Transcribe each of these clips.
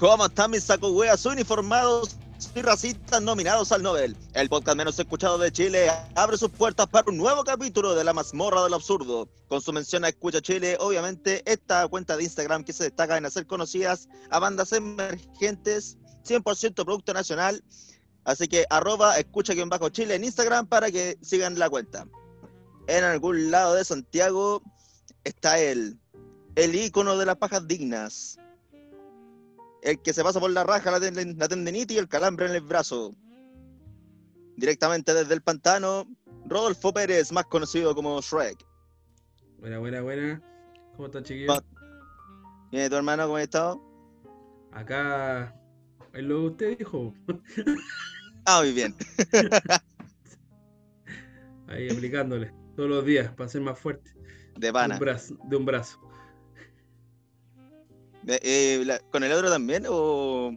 ¿Cómo están mis saco weas uniformados y racistas nominados al Nobel? El podcast menos escuchado de Chile abre sus puertas para un nuevo capítulo de la mazmorra del absurdo. Con su mención a Escucha Chile, obviamente, esta cuenta de Instagram que se destaca en hacer conocidas a bandas emergentes, 100% producto nacional. Así que arroba escucha-chile en Instagram para que sigan la cuenta. En algún lado de Santiago está él, el ícono de las pajas dignas, el que se pasa por la raja, la, ten- la tendinitis y el calambre en el brazo. Directamente desde el pantano, Rodolfo Pérez, más conocido como Shrek. Buena, buena, buena. ¿Cómo están, chiquillos? Va- ¿Viene tu hermano? ¿Cómo has estado? Acá, es lo que usted dijo. Ah, muy bien. Ahí aplicándole todos los días para ser más fuerte. De De pana. un brazo. De un brazo. Eh, la- ¿Con el otro también? ¿O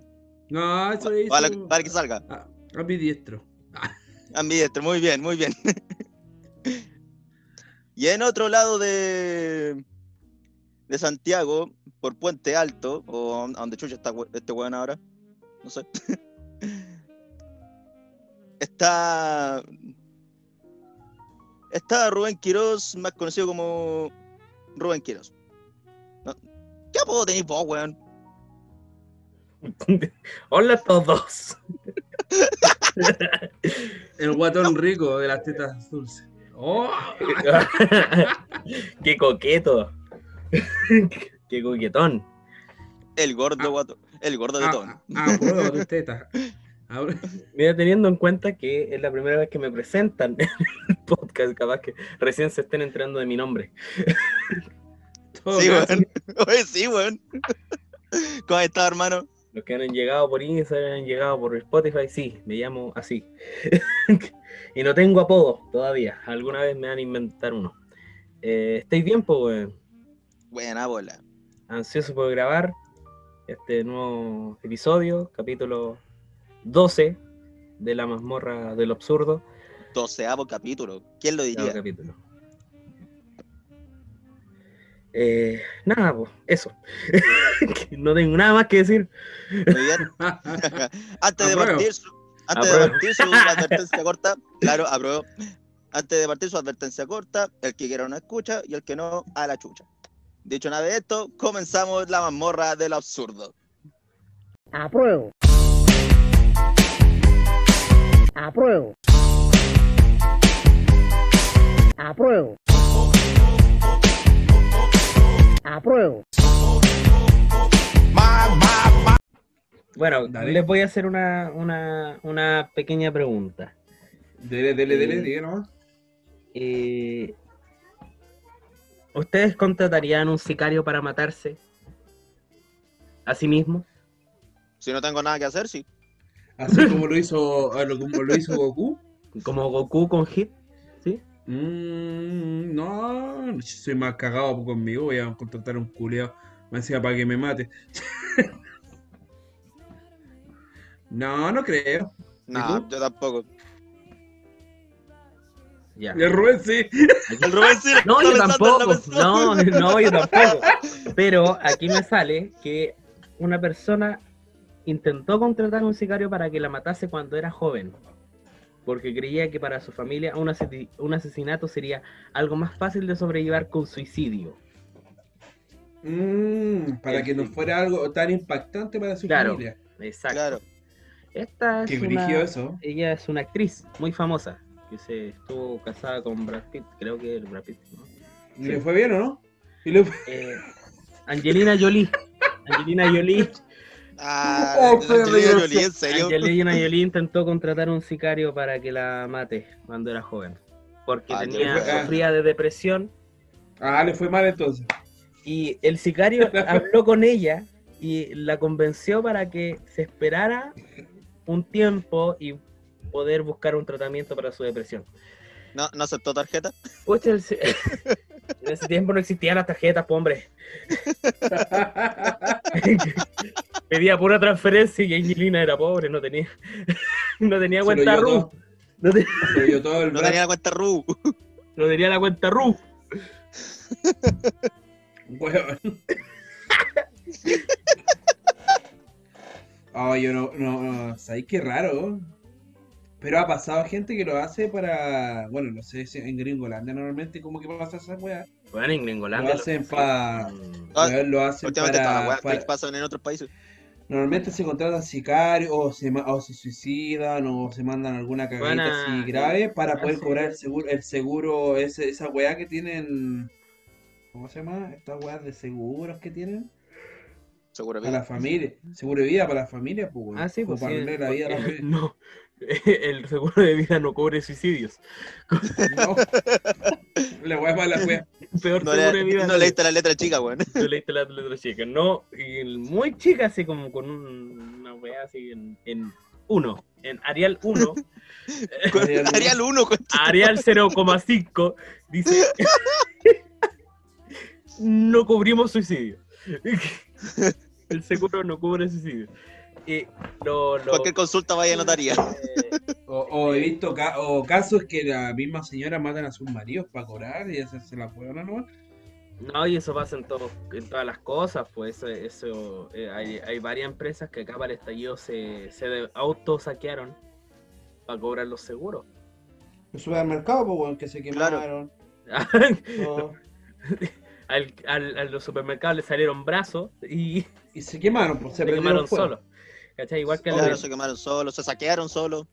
No, eso es. para, para que salga? A, a mi diestro. Muy bien, muy bien. y en otro lado de, de Santiago, por Puente Alto, o a donde chucha está este weón ahora, no sé. está. Está Rubén Quirós, más conocido como Rubén Quirós. ¿Qué apodo tenéis vos, weón? Hola a todos. El guatón rico de las tetas dulces. ¡Oh! Qué coqueto. Qué coquetón. El gordo, Ah. guato- el gordo de Ah, tono. ah, prueba tus tetas. Mira, teniendo en cuenta que es la primera vez que me presentan en el podcast, capaz que recién se estén enterando de mi nombre. Sí, weón. Oye, sí, weón. ¿Cómo has estado, hermano? Los que han llegado por Instagram, han llegado por Spotify, sí, me llamo así. y no tengo apodo todavía. Alguna vez me van a inventar uno. Eh, ¿Estáis bien, pues, weón? Buena bola. Ansioso por grabar este nuevo episodio, capítulo 12 de la mazmorra del absurdo. Doceavo capítulo. ¿Quién lo diría? capítulo. Eh, nada, pues, eso. No tengo nada más que decir. Muy bien. antes de partir, su, antes de partir su advertencia corta, claro, apruebo. Antes de partir su advertencia corta, el que quiera una escucha y el que no, a la chucha. Dicho una vez esto, comenzamos la mazmorra del absurdo. Apruebo. Apruebo. Apruebo. Apruebo. Bueno, Dale. les voy a hacer una, una, una pequeña pregunta. Dele, dele, dele, Eh, diga nomás. Eh, ¿Ustedes contratarían un sicario para matarse a sí mismo? Si no tengo nada que hacer, sí. Así como lo hizo, a lo- como lo hizo Goku. Como Goku con Hit, ¿sí? Mm, no, soy más cagado conmigo. Voy a contratar a un culeado. Me decía para que me mate. no, no creo. No, yo tampoco. Ya. El Rubén sí. El Rubén sí No, yo tampoco. No, no, yo tampoco. Pero aquí me sale que una persona intentó contratar a un sicario para que la matase cuando era joven. Porque creía que para su familia un, asesi- un asesinato sería algo más fácil de sobrellevar que un suicidio. Mm, para que no fuera algo tan impactante para su Claro. familia. Exacto. Claro. Esta es Qué una- eso. Ella es una actriz muy famosa que se estuvo casada con Brad Pitt, creo que el Brad Pitt, ¿no? ¿Y ¿Le fue bien o no? ¿Y le fue- Eh, Angelina Jolie. Angelina Jolie. Ah, Oh, pero Angelina yo Jolie, en serio. Angelina Jolie intentó contratar a un sicario para que la mate cuando era joven. Porque Ah, tenía, ah. sufría de depresión. Ah, le fue mal entonces. Y el sicario habló con ella y la convenció para que se esperara un tiempo y poder buscar un tratamiento para su depresión. ¿No, ¿No aceptó tarjeta? Pucha, el en ese tiempo no existían las tarjetas, po, hombre. Pedía pura transferencia y Angelina era pobre, no tenía, no tenía Se cuenta RU. No, te- tenía la cuenta RU. no tenía la cuenta RU. Weón. Oh, yo no, no, no, ¿sabéis qué raro? Pero ha pasado gente que lo hace para, bueno, no sé si en Gringolandia normalmente como que pasa esa weá. Bueno, en Lo Gringolandia. hacen pa- Mm, Ah, Lo hacen Últimamente todas las para, weas para- que pasan en otros países. Normalmente se contratan sicarios o se, o se suicidan o se mandan alguna cagadita así grave para ah, poder sí. cobrar el seguro, el seguro ese, esa weá que tienen, ¿cómo se llama? Estas weas de seguros que tienen Seguro para la familia, seguro de vida para la familia, pues weón, Ah, sí, pues para sí, arruinar la vida a la porque- familia. No, el seguro de vida no cubre suicidios. No. La weá para la weá. Peor No, seguro de vida. no leíste la letra chica, weón. No leíste la letra chica. No, y muy chica, así como con un- una weá así en, en 1, en Arial 1, Arial uno. Arial 1, con- Arial 0,5, dice: No cubrimos suicidio. El seguro no cubre suicidio. Y lo, lo- cualquier consulta vaya a notaría. eh, O, o he visto ca- o casos que la misma señora matan a sus maridos para cobrar y hacerse la huevona nomás. No, y eso pasa en, todo, en todas las cosas, pues eso, eso, eh, hay, hay varias empresas que acá para el estallido se, se de- autosaquearon para cobrar los seguros. El supermercado, pues weón, que se Claro. quemaron. al, al- a los supermercados le salieron brazos y Y se quemaron, pues se se quemaron fuego. solos. ¿Cachai? Igual que, Claro, los- se quemaron solos, se saquearon solos.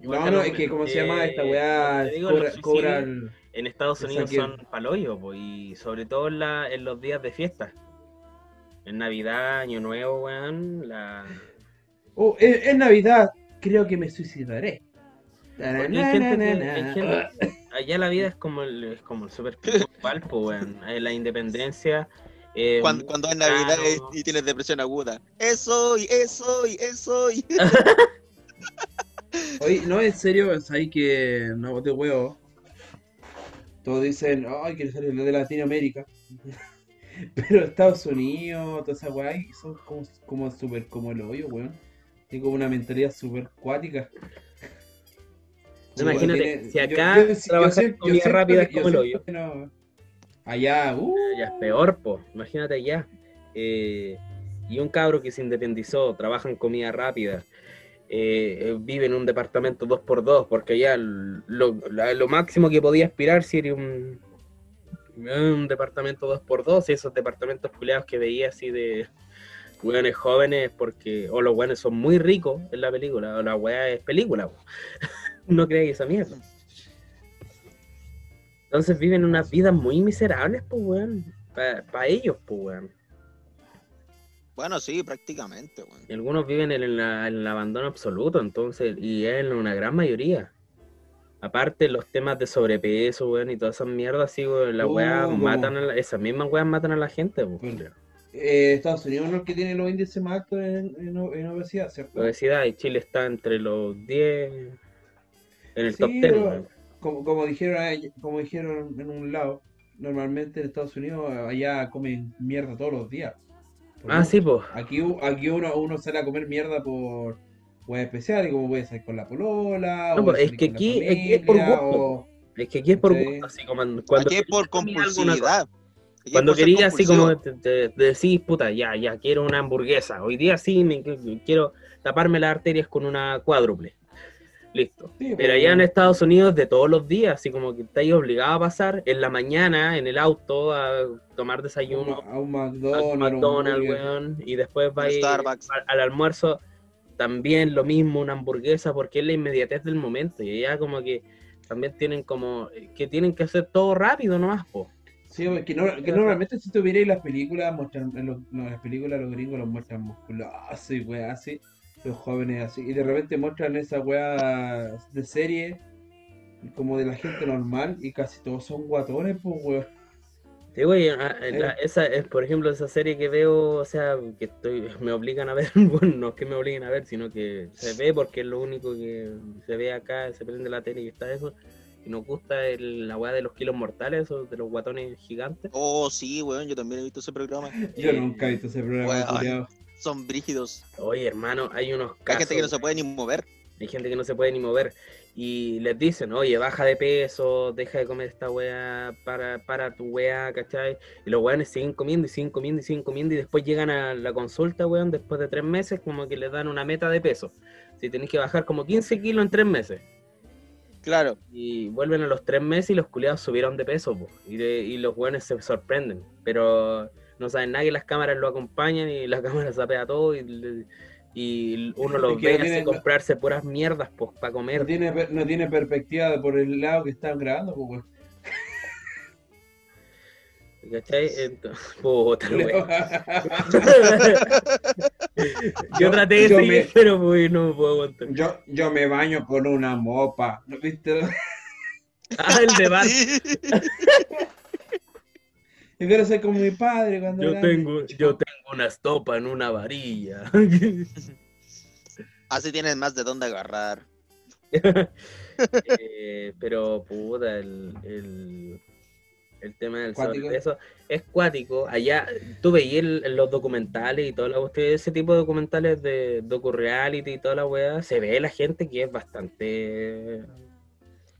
igual No, que no, es que como se eh, llama esta weá, te digo, cobra, los cobra suicidios el- en Estados Unidos son paloyos, pues, y sobre todo en, la, en los días de fiesta. En Navidad, Año Nuevo, weón, la... Oh, es, es Navidad, creo que me suicidaré. Hay gente que- hay gente- allá la vida es como el, es como el super principal, pues, weón. Eh, La independencia. Eh, Cuando, cuando es Navidad claro. y, y tienes depresión aguda. Eso y eso y eso y. Oye, no, en serio, sabes que no te huevo. Todos dicen, ay, quiero salir de Latinoamérica. Pero Estados Unidos, toda esa weá, son como, como súper como el hoyo, weón. Tiene como una mentalidad súper cuática. No, imagínate, tiene- si acá trabajar comida siento rápida es que- yo como el hoyo. que no. Allá, uh, Ya es peor, pues. Imagínate allá. Eh, y un cabro que se independizó, trabaja en comida rápida. eh, eh, vive en un departamento 2x2, porque allá lo, lo máximo que podía aspirar si era un, un departamento 2x2, y esos departamentos culeados que veía así de weones jóvenes, porque o los weones son muy ricos en la película, o la weá es película. po. no creáis esa mierda. Entonces viven unas vidas muy miserables, pues, weón. Para ellos, pues, weón. Bueno, sí, prácticamente, weón. Y algunos viven en, el- en el abandono absoluto, entonces, y es en una gran mayoría. Aparte, los temas de sobrepeso, weón, y todas esas mierdas, así, weón, las Oh, weas como- matan a la- esas mismas weas matan a la gente, pues. Bueno. eh, Estados Unidos no es el que tiene los índices más altos en, en, en obesidad, ¿cierto? La obesidad, y Chile está entre los 10 en el Sí, top 10, pero weón. Como, como dijeron como dijeron en un lado, normalmente en Estados Unidos allá comen mierda todos los días. Por Ah, sí, pues. Aquí, aquí uno, uno sale a comer mierda por weas especiales, como puede ser con la polola, No, es salir que con la aquí- es que es por familia, gusto. o- Es que aquí es por Sí. gusto, así como cuando Aquí es por compulsividad. Aquí Cuando quería así como te, te- te decís, puta, ya, ya, quiero una hamburguesa. Hoy día sí me quiero taparme las arterias con una cuádruple. Listo. Sí, Pero allá en Estados Unidos de todos los días, así como que estáis obligado a pasar en la mañana en el auto a tomar a un, desayuno, a un al McDonald's, un McDonald's, burger. weón, y después vais Starbucks. al, al almuerzo también lo mismo, una hamburguesa, porque es la inmediatez del momento. Y allá como que también tienen como que tienen que hacer todo rápido nomás, po. Sí, pues, que, no- que normalmente si tuvierais las películas, muestran, en, los- en las películas los gringos los muestran musculosos y weas así, los jóvenes así, y de repente muestran esa wea de serie como de la gente normal y casi todos son guatones, pues weón. Sí, güey, a- a- la- esa es, por ejemplo, esa serie que veo, o sea, que estoy, me obligan a ver, bueno, no es que me obliguen a ver, sino que se ve porque es lo único que se ve acá, se prende la tele y está eso, y nos gusta el- la weá de los kilos mortales, o de los guatones gigantes. Oh, sí, weón, yo también he visto ese programa. Yo Eh, nunca he visto ese programa. Son brígidos. Oye, hermano, hay unos Hay casos, gente que no se puede ni mover. Hay gente que no se puede ni mover. Y les dicen, oye, baja de peso, deja de comer esta weá, para, para tu weá, ¿cachai? Y los weones siguen comiendo y siguen comiendo y siguen comiendo y después llegan a la consulta, weón, después de tres meses, como que les dan una meta de peso. Si tenés que bajar como 15 kilos en tres meses. Claro. Y vuelven a los tres meses y los culiados subieron de peso, po, y, de- y los weones se sorprenden. Pero no saben nada que las cámaras lo acompañan y la cámara sapea todo y, y uno los ve no así comprarse puras mierdas pues, para No comer. tiene, per- no tiene perspectiva de por el lado que están grabando, pues. ¿Cachai? Entonces, puta. Yo traté de Yo seguir, me- pero pues, no me puedo aguantar. Yo, yo me baño con una mopa. ¿No viste? Ah, el de Bart. Yo quiero ser como mi padre cuando Yo grande. tengo, yo tengo una estopa en una varilla. Así tienes más de dónde agarrar. Eh, pero puta, el, el, el tema del sobrepeso es cuático. Allá, tú veías los documentales y toda la cuestión, ese tipo de documentales de docu-reality y toda la weá, se ve la gente que es bastante.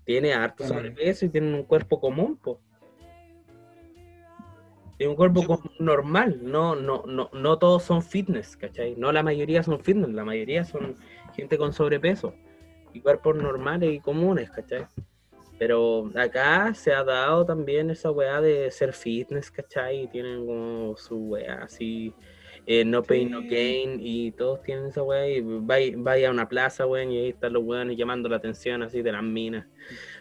Tiene harto sobrepeso y tiene un cuerpo común, po. Tiene un cuerpo normal, no, no, no, no todos son fitness, ¿cachai? No la mayoría son fitness, la mayoría son gente con sobrepeso y cuerpos normales y comunes, ¿cachai? Pero acá se ha dado también esa weá de ser fitness, ¿cachai? Y tienen como su weá así, eh, no pain, no gain, y todos tienen esa weá. Y vaya, vaya a una plaza, weón, y ahí están los weones llamando la atención así de las minas.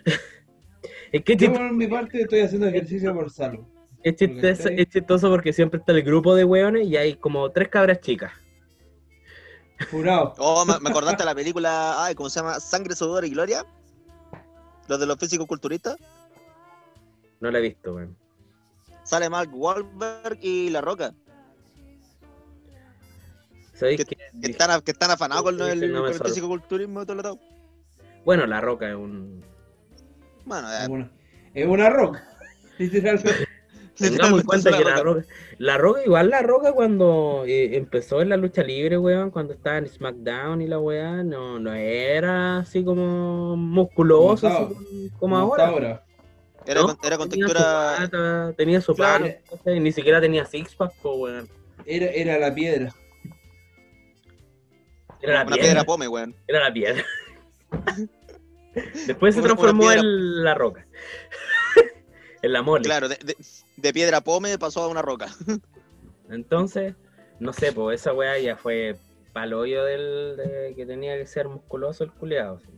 es que es Yo por mi parte estoy haciendo ejercicio por salud. Es chistoso, ¿cachai? es chistoso porque siempre está el grupo de weones y hay como tres cabras chicas. Jurado. Oh, me, me acordaste de la película, ay, ¿cómo se llama? Sangre, sudor y gloria. Los de los físicos culturistas. No la he visto, weón. Sale Mark Wahlberg y La Roca, ¿Sabéis que, que que están, que están afanados con el, no con el sor- físico-culturismo y todo lo todo. Bueno, La Roca es un... Bueno, Es una, es una roca. Literalmente. Tengamos en cuenta es que una la roca. roca, la roca, igual la roca cuando eh, empezó en la lucha libre, weón, cuando estaba en SmackDown y la weá, no, no era así como musculoso, Como así estaba. como, como ahora. ahora. Era, ¿no? con, era con tenía su textura. pata, tenía su Claro. ni siquiera tenía six pack, po, weón. Era, era la piedra. Era la Una piedra, piedra pome, weón. era la piedra. Después se transformó en la roca. en la mole. Claro, de, de- de piedra pome pasó a una roca. Entonces, no sé, pues esa weá ya fue paloyo del de que tenía que ser musculoso el culeado. sí.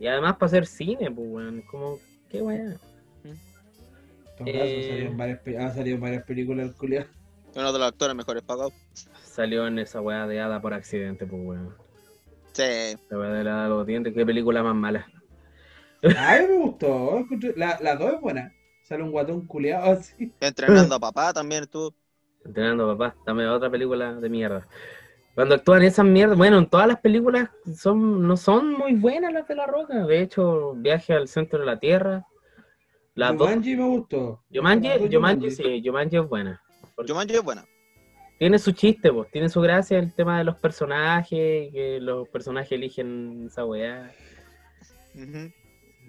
Y además para hacer cine, pues weón, como, qué weá. Caso, Eh. ha salido en varias películas el culiao. Uno de los actores mejores pagados. Salió en esa weá de hada por accidente, pues weón. Sí. La weá de la hada de los dientes, qué película más mala. Ay, me gustó. La, la dos es buena. Sale un guatón culiado así. Entrenando a papá también estuvo. Entrenando papá, dame otra película de mierda. Cuando actúan esas mierdas, bueno, en todas las películas son, no son muy buenas las de la roca. De hecho, Viaje al centro de la Tierra. Las dos Jumanji me gustó. Yomanji, Las dos Yomanji, sí, Yomanji es buena. Jumanji es buena. tiene su chiste, pues, tiene su gracia el tema de los personajes, que los personajes eligen esa weá.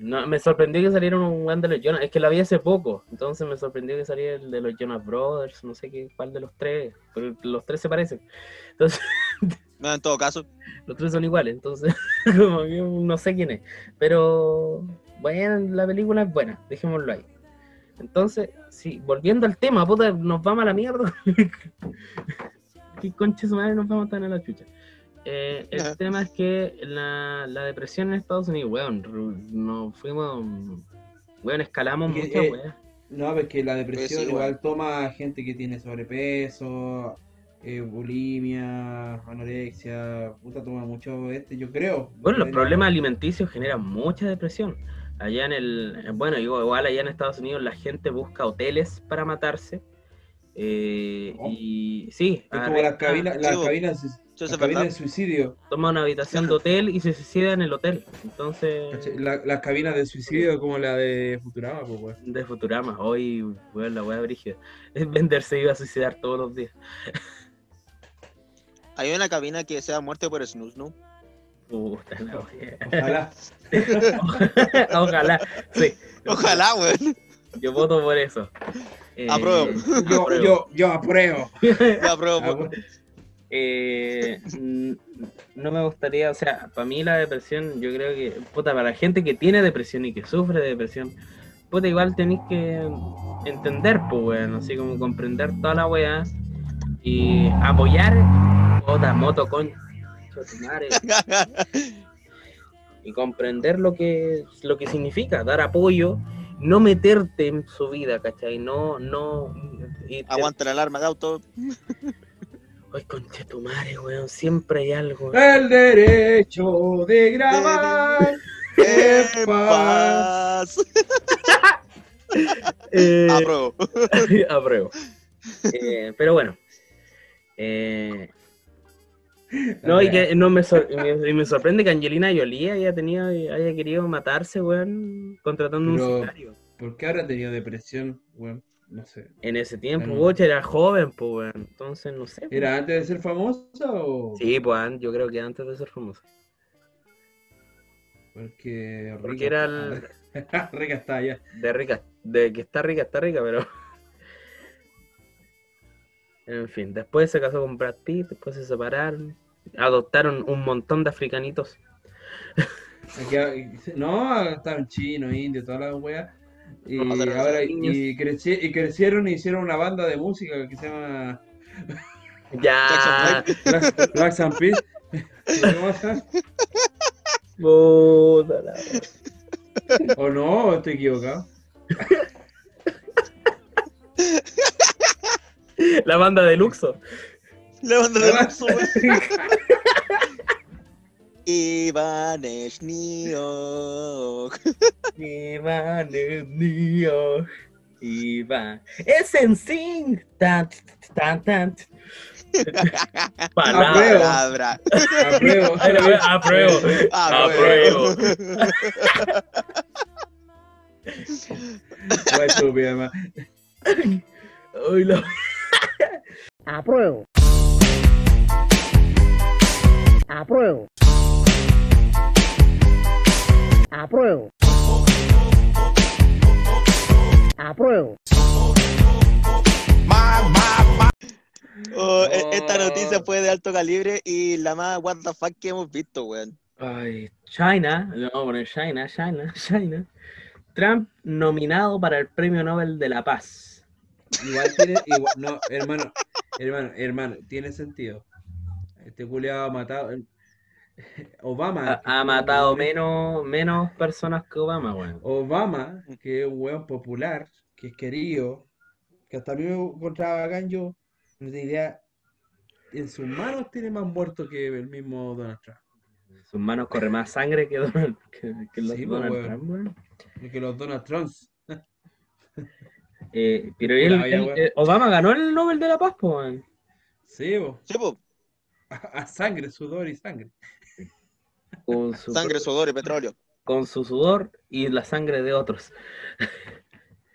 No, me sorprendió que saliera un weón de los Jonas, es que la vi hace poco, entonces me sorprendió que saliera el de los Jonas Brothers, no sé qué, cuál de los tres, pero los tres se parecen. Entonces, No, en todo caso. los tres son iguales, entonces, como no sé quién es. Pero, bueno, la película es buena, dejémoslo ahí. Entonces, sí, volviendo al tema, puta, nos vamos a la mierda. ¿Qué concha su madre nos vamos tan a la chucha? Eh, el tema es que la, la depresión en Estados Unidos, weón, nos fuimos, weón, escalamos Que, muchas eh, weas. No, porque la depresión sí, igual weón. toma a gente que tiene sobrepeso, eh, bulimia, anorexia, puta, toma mucho este, yo creo. Bueno, los problemas alimenticios generan mucha depresión. Allá en el, bueno, igual allá en Estados Unidos la gente busca hoteles para matarse. eh, Oh. y sí, Es como las cabinas, las Sí, Eso las es cabinas de suicidio. toma una habitación de hotel y se suicida en el hotel. Entonces, ¿cachai? La- las cabinas de suicidio como la de Futurama, pues, weón. de Futurama, hoy, weón, la wea brígida. Bender se iba a suicidar todos los días. Hay una cabina que sea muerte por snooze, ¿no? Puta la wea. Ojalá. Ojalá, sí. Ojalá, weón. Yo voto por eso. Eh, Apruebo. Yo, apruebo. yo, yo apruebo. Ya, apruebo. Apruebo. Eh, no me gustaría, o sea, para mí la depresión, yo creo que, puta, para la gente que tiene depresión y que sufre de depresión, puta, igual tenéis que entender, pues, weón, así como comprender toda la weá y apoyar, puta, moto con y comprender lo que, lo que significa, dar apoyo, no meterte en su vida, ¿cachai? No, no... y Aguanta la alarma de auto. Ay, concha tu madre, weón, siempre hay algo. El derecho de grabar. En paz. Eh, Apruebo. apruebo. Eh, pero bueno. Eh, no, y que no me, sor- y me, y me sorprende que Angelina Jolie haya tenido, haya querido matarse, weón, contratando Pero- un sicario. ¿Por qué habrá tenido depresión, weón? No sé. En ese tiempo. Bocha era joven, pues, weón. Entonces, no sé. pues. ¿Era antes de ser famosa o...? Sí, pues, yo creo que antes de ser famoso. Porque... Porque rica era el- rica está allá. De rica, de que está rica, está rica, pero. En fin, después se casó con Brad Pitt, después se separaron, adoptaron un montón de africanitos. Aquí- no, estaban chinos, indios, todas las weas. Y ahora y, creci- y crecieron y hicieron una banda de música que se llama Ya. Black, Sun Peace. La- ¿O no? ¿Estoy equivocado? La banda de Luxo. Le mando de Luxo, weón. Iván Schniok. Iván es mío. Iván. Es en sync. Tan, tan, tan. Palabra. Apruebo. Apruebo. Apruebo. Ma. Ay, la- Apruebo. Apruebo. Apruebo. Apruebo. Oh, e- esta Oh. noticia fue de alto calibre y la más what the fuck que hemos visto, weón. Ay, China, le vamos a poner China, China, China. Trump nominado para el Premio Nobel de la Paz. Igual tiene, igual, no, hermano, hermano, hermano, tiene sentido. Este culiado ha matado. Obama. Ha, ha matado menos, menos personas que Obama, weón. Obama, que es un weón popular, que es querido, que hasta a mí me encontraba bacán, yo no tenía idea. En sus manos tiene más muertos que el mismo Donald Trump. En sus manos corre más sangre que Donald, que, que los Sí, pues, Donald weón. Trump, weón. Que los Donald Trumps. Eh, pero él, eh, Obama ganó el Nobel de la Paz, pues, weón. Sí, po. Sí, po. a, a sangre, sudor y sangre. Con su, Sangre, sudor y petróleo. con su sudor y la sangre de otros.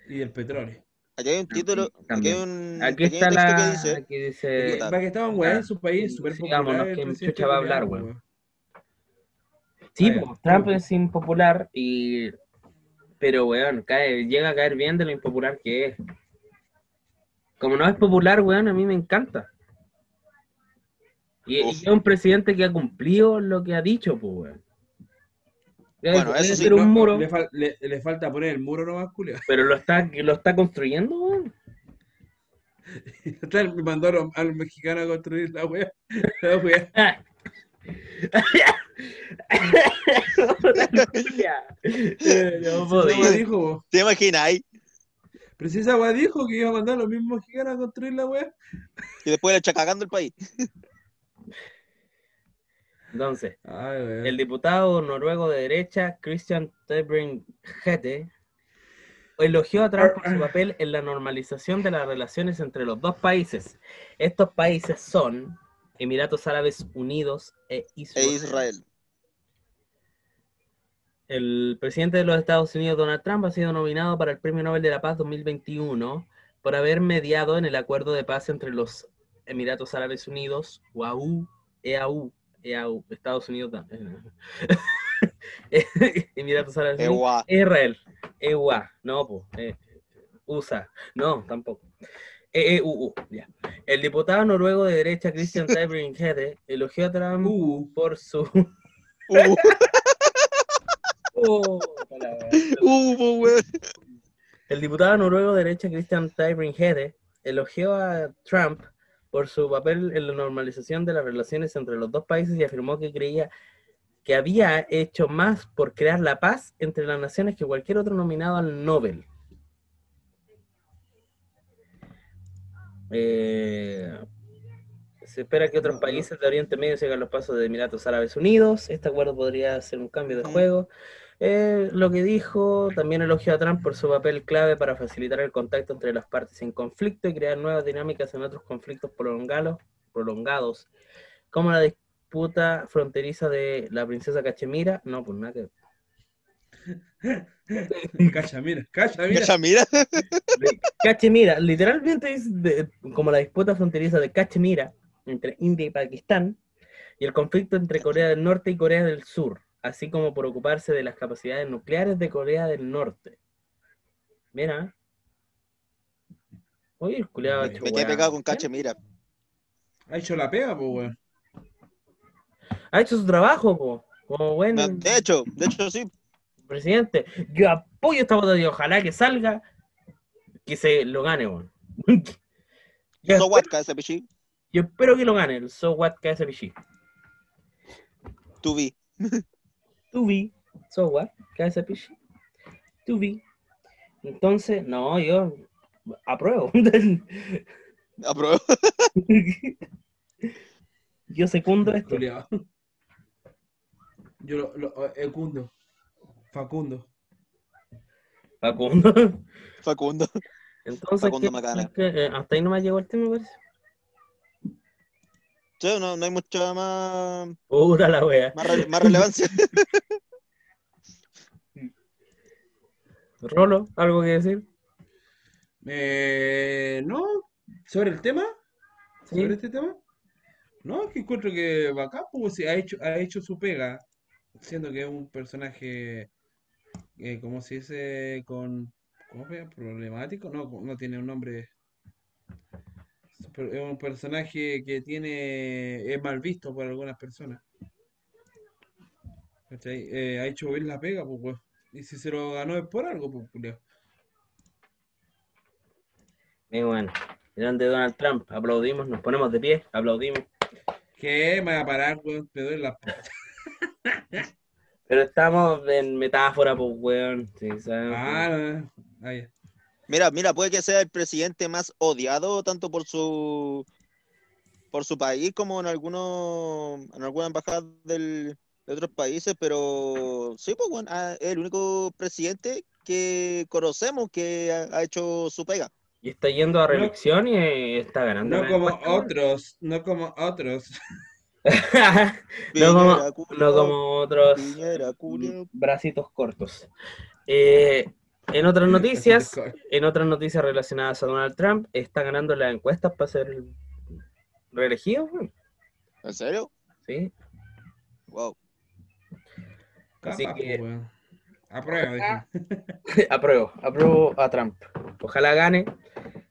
Y el petróleo. Aquí hay un título, aquí hay también. un Aquí pequeño está la. que dice. Aquí dice. Para que estaban weón en su país, súper popular. que va a hablar, weón. Sí, Ah, pues, Trump es impopular y. Pero, weón, cae, llega a caer bien de lo impopular que es. Como no es popular, weón, a mí me encanta. Y, es un presidente que ha cumplido lo que ha dicho, pues, weón. Bueno, eso sí, un No, muro, Le, fal- le- le falta poner el muro nomás, culiao. pero lo está, lo está construyendo, weón. Está- Me mandó a los, a los mexicanos a construir la wea. La wea. No podía. dijo. ¿Te imaginas? Pero si esa wea dijo que iba a mandar a los mismos mexicanos a construir la wea. Y después le echa cagando el país. Entonces, Ay, el diputado noruego de derecha, Christian Tebring-Gette, elogió a Trump por su papel en la normalización de las relaciones entre los dos países. Estos países son Emiratos Árabes Unidos e E Israel. Israel. El presidente de los Estados Unidos, Donald Trump, ha sido nominado para el Premio Nobel de la Paz 2021 por haber mediado en el acuerdo de paz entre los Emiratos Árabes Unidos, UAU, EAU, Estados Unidos también. Emiratos Árabes Unidos. Ewa. Israel. EUA. No, pues. USA. No, tampoco. EEUU. Ya. El diputado noruego de derecha Christian Tybring-Gjedde elogió a Trump Uh, por su. Uh, Oh, uh. El diputado noruego de derecha Christian Tybring-Gjedde elogió a Trump por su papel en la normalización de las relaciones entre los dos países y afirmó que creía que había hecho más por crear la paz entre las naciones que cualquier otro nominado al Nobel. Eh, se espera que otros países de Oriente Medio sigan los pasos de Emiratos Árabes Unidos. Este acuerdo podría ser un cambio de juego. Eh, lo que dijo, también elogió a Trump por su papel clave para facilitar el contacto entre las partes en conflicto y crear nuevas dinámicas en otros conflictos prolongados, prolongados como la disputa fronteriza de la princesa Cachemira. No, pues nada que cacha, mira, cacha, mira. Ya, mira. de Cachemira, literalmente es de- como la disputa fronteriza de Cachemira entre India y Pakistán y el conflicto entre Corea del Norte y Corea del Sur, así como por ocuparse de las capacidades nucleares de Corea del Norte. Mira. Oye, el culiado ha Me hecho Me quedé pegado con cache, mira. Ha hecho la pega, pues, weón. Ha hecho su trabajo, po, como buen De hecho, de hecho sí. presidente. Yo apoyo esta votación y ojalá que salga, que se lo gane, weón. Yo So pichi. Yo espero que lo gane el So What KSPG. Tu vi. To be. So What KSPG. To be. Entonces, no, yo apruebo. Apruebo. yo secundo esto. Yo lo, lo ecundo. Facundo. Facundo. Facundo. Entonces, Facundo ¿qué- Macana. qué- eh, hasta ahí no me llegó el tema, parece. Sí, no, no hay mucha más, Puta la wea. más, re- más relevancia. Rolo, ¿algo que decir? Eh, no, sobre el tema, Sí. sobre este tema. No, es que encuentro que bacán, pues ha hecho, ha hecho su pega, siendo que es un personaje, eh, ¿cómo se dice? Con, ¿cómo se? Problemático, no, no tiene un nombre. Es un personaje que tiene, es mal visto por algunas personas. Eh, ha hecho bien la pega, pues. Y si se lo ganó es por algo, pues, culiao. Y bueno, grande Donald Trump. Aplaudimos, nos ponemos de pie, aplaudimos. ¿Qué? Me va a parar, weón. Te doy la. Pero estamos en metáfora, pues, weón. Sí, sabemos que- Ah, no, ah, ya. Mira, mira, puede que sea el presidente más odiado tanto por su por su país como en algunos en alguna embajada del- de otros países, pero sí, pues bueno, ah, es el único presidente que conocemos que ha, ha hecho su pega. Y está yendo a reelección y eh, está ganando. No como encuesta, otros, no como otros. no, como, no otros Piñera, bracitos cortos. Eh, en otras noticias, en otras noticias relacionadas a Donald Trump, está ganando las encuestas para ser reelegido. ¿En serio? Sí. Wow. Así que- pues, weón. Aprueba, dije. apruebo, apruebo a Trump. Ojalá gane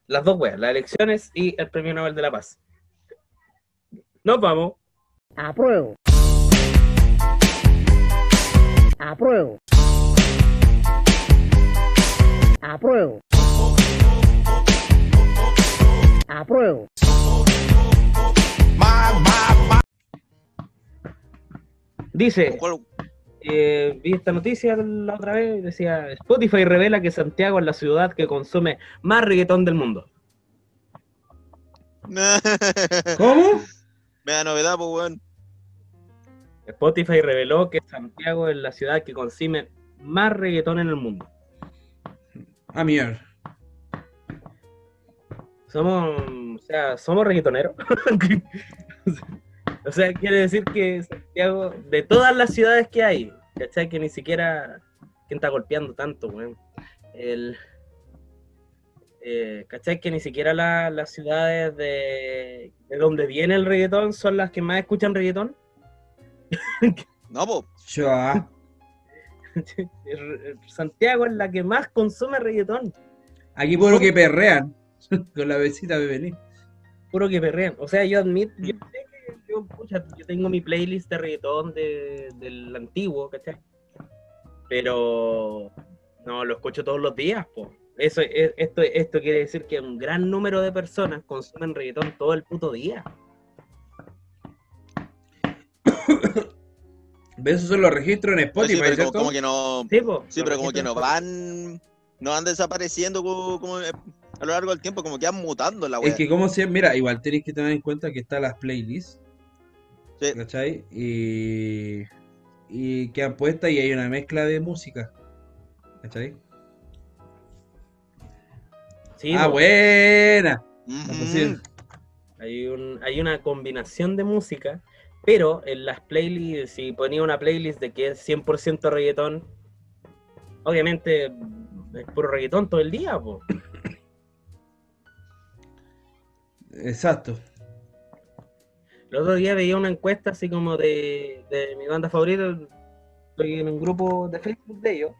las dos weas, las elecciones y el premio Nobel de la Paz. Nos vamos. Apruebo. Apruebo. Apruebo. Apruebo. Dice, ¿Cuál- eh, vi esta noticia la otra vez, decía, Spotify revela que Santiago es la ciudad que consume más reggaetón del mundo. ¿Cómo? Me da novedad, pues weón. Spotify reveló que Santiago es la ciudad que consume más reggaetón en el mundo. Ah, mierda. Somos, o sea, somos reggaetoneros. o sea, quiere decir que Santiago, de todas las ciudades que hay, ¿cachai? Que ni siquiera, ¿quién está golpeando tanto, weón? El, eh, ¿cachai? Que ni siquiera la- las ciudades de, de donde viene el reggaetón son las que más escuchan reggaetón. No, po. Yo, ah, Santiago es la que más consume reggaetón. aquí puro que perrean. Con la besita de Belén. Puro que perrean. O sea, yo admito, yo sé que yo, pucha, yo tengo mi playlist de reggaetón de- del antiguo, ¿cachai? Pero no lo escucho todos los días, po. Eso, es- esto, esto quiere decir que un gran número de personas consumen reggaetón todo el puto día. ¿Ves? Esos son los registros en Sí, Spotify, pero como, que no. Sí, po. Sí, pero como que no van. No van desapareciendo como, como, eh, a lo largo del tiempo, como que van mutando la wea. Es que como si, mira, igual tenéis que tener en cuenta que están las playlists, Sí. ¿cachai? Y, y quedan puestas y hay una mezcla de música, ¿cachai? Sí, ah, buena. Hay, un, hay una combinación de música, pero en las playlists, si ponía una playlist de que es 100% reggaetón, obviamente es puro reggaetón todo el día, po. Exacto. El otro día veía una encuesta así como de, de mi banda favorita, estoy en un grupo de Facebook de ellos,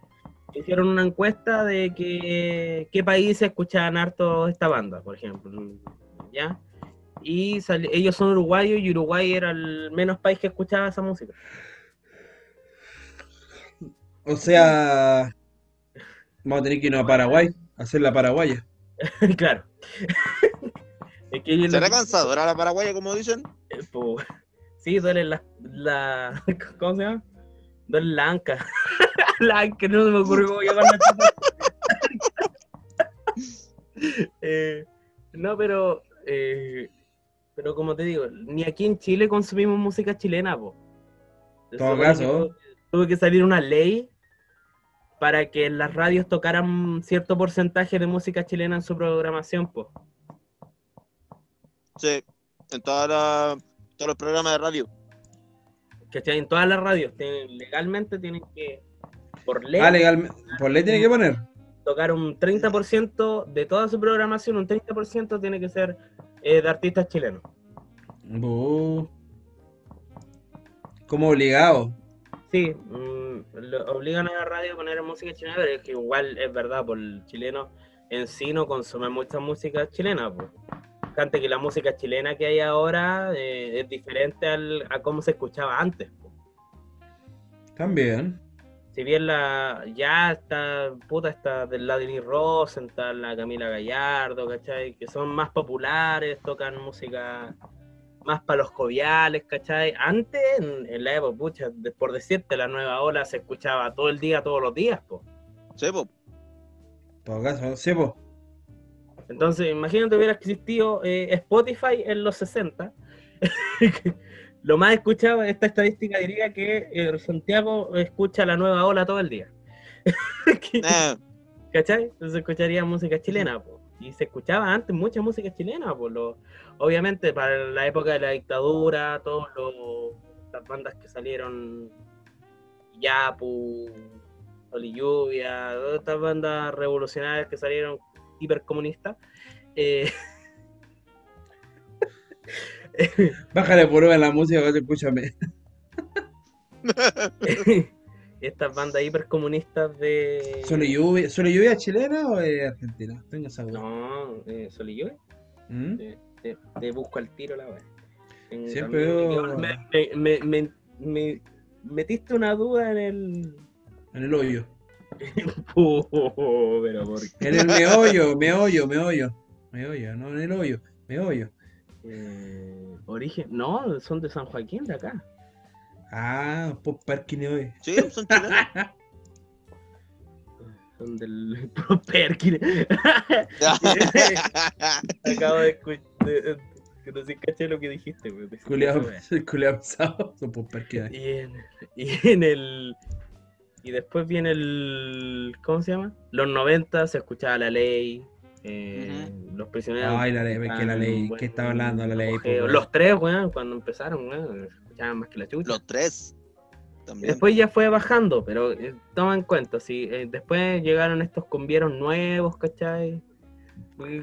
hicieron una encuesta de que qué países escuchaban harto esta banda, por ejemplo, ¿ya? Y ellos son uruguayos y Uruguay era el menos país que escuchaba esa música. O sea, vamos a tener que irnos a Paraguay, a hacer la paraguaya. claro. es que ellos ¿Será lo- cansadora la paraguaya, como dicen? Eh, po- Sí, duele la, la. ¿Cómo se llama? Duele la anca. la anca, no se me ocurrió cómo llamarla. Eh, no, pero. eh, pero como te digo, ni aquí en Chile consumimos música chilena, po. Se Todo caso. que tuvo- que salir una ley para que las radios tocaran cierto porcentaje de música chilena en su programación, pues. Sí. En toda la- todos los programas de radio. ¿Cachai? En todas las radios, tienen- legalmente tienen que, por ley, Ah, legal, por ley tiene que poner. tocar un 30% de toda su programación, un 30% tiene que ser eh, de artistas chilenos. Como obligado. Sí, mm, lo- obligan a la radio a poner música chilena, pero es que igual es verdad, por el chileno en sí no consume mucha música chilena. Pues. Que la música chilena que hay ahora eh, es diferente al- a cómo se escuchaba antes. También. Si bien la ya está, puta, está del Vladimir Rosenthal, la Camila Gallardo, ¿cachai? Que son más populares, tocan música más para los joviales, ¿cachai? Antes, en, en la época, pucha, de- por decirte, la nueva ola se escuchaba todo el día, todos los días, po. Sí, po. Todo caso, sí, po. Entonces, imagínate hubiera existido eh, Spotify en los 60. Lo más escuchado, esta estadística diría que eh, Santiago escucha la nueva ola todo el día. Eh, ¿Cachai? Entonces escucharía música chilena, po. Y se escuchaba antes mucha música chilena, po. Lo- obviamente para la época de la dictadura, todas las bandas que salieron, Yapu, Sol y Lluvia, todas estas bandas revolucionarias que salieron hipercomunistas. eh, Bájale por en la música, escúchame. estas bandas hipercomunistas de... ¿Solo lluvia, ¿Solo lluvia chilena o es argentina? Tengo esa duda. No, eh, Sol y Lluvia. ¿Mm? Te, te- te busco al tiro la. En- Siempre veo- me, me- me- me- me metiste una duda en el. En el hoyo. Oh, pero ¿por qué? En el meollo, meollo, meollo. Meollo, no en el hoyo, meollo. Eh, origen. No, son de San Joaquín, de acá. Ah, Pop hoy. sí, son chilenos. Son del. Acabo de escuchar. Que no sé caché lo que dijiste, güey. Culeado, culeado pesado. Son Pop en, y en el. Y después viene el. ¿Cómo se llama? Los 90 se escuchaba la ley. eh, Los prisioneros. Ay, la ley, que la ley, ¿qué estaba hablando la ley? weón? Los tres, weón, cuando empezaron, weón, se escuchaban más que la chucha. Los tres. También. Después ya fue bajando, pero eh, toma en cuenta, si después llegaron estos cumbieros nuevos, ¿cachai?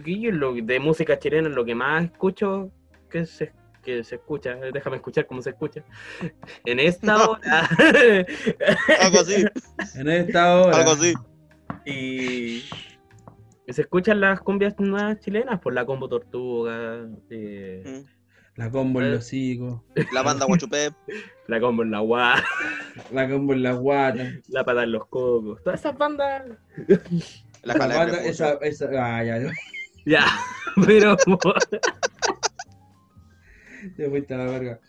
Yo lo- de música chilena lo que más escucho que se que se escucha, déjame escuchar cómo se escucha. En esta hora. Algo así, En esta hora. algo así. y, se escuchan las cumbias nuevas chilenas por la combo tortuga, eh, Mm. La combo Eh. en los hocicos. La banda Guachupé. la combo en la guá, La combo en las guatas. la pata en los cocos, todas esas bandas. La La banda- esa, esa, ah, ya, Ya, pero te fuiste a la verga.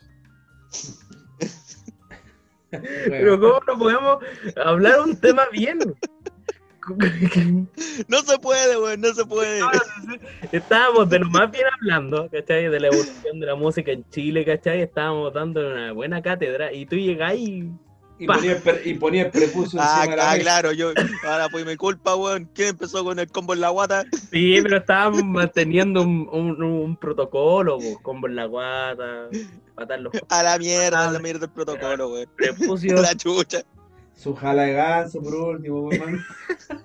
Pero ¿cómo no podemos hablar un tema bien? No se puede, weón, no se puede. Estábamos de lo más bien hablando, ¿cachai? De la evolución de la música en Chile, ¿cachai? Estábamos dando una buena cátedra y tú llegás y... Y ponía, el pre- y ponía el prepucio Ah, encima de la ah, claro, yo. Ahora fue mi culpa, weón. ¿Quién empezó con el combo en la guata? Sí, pero estábamos manteniendo un, un- un protocolo, pues, combo en la guata, patar los A la mierda, a la mierda del protocolo, weón. prepucios, La chucha. Su jala de ganso, por último, weón. su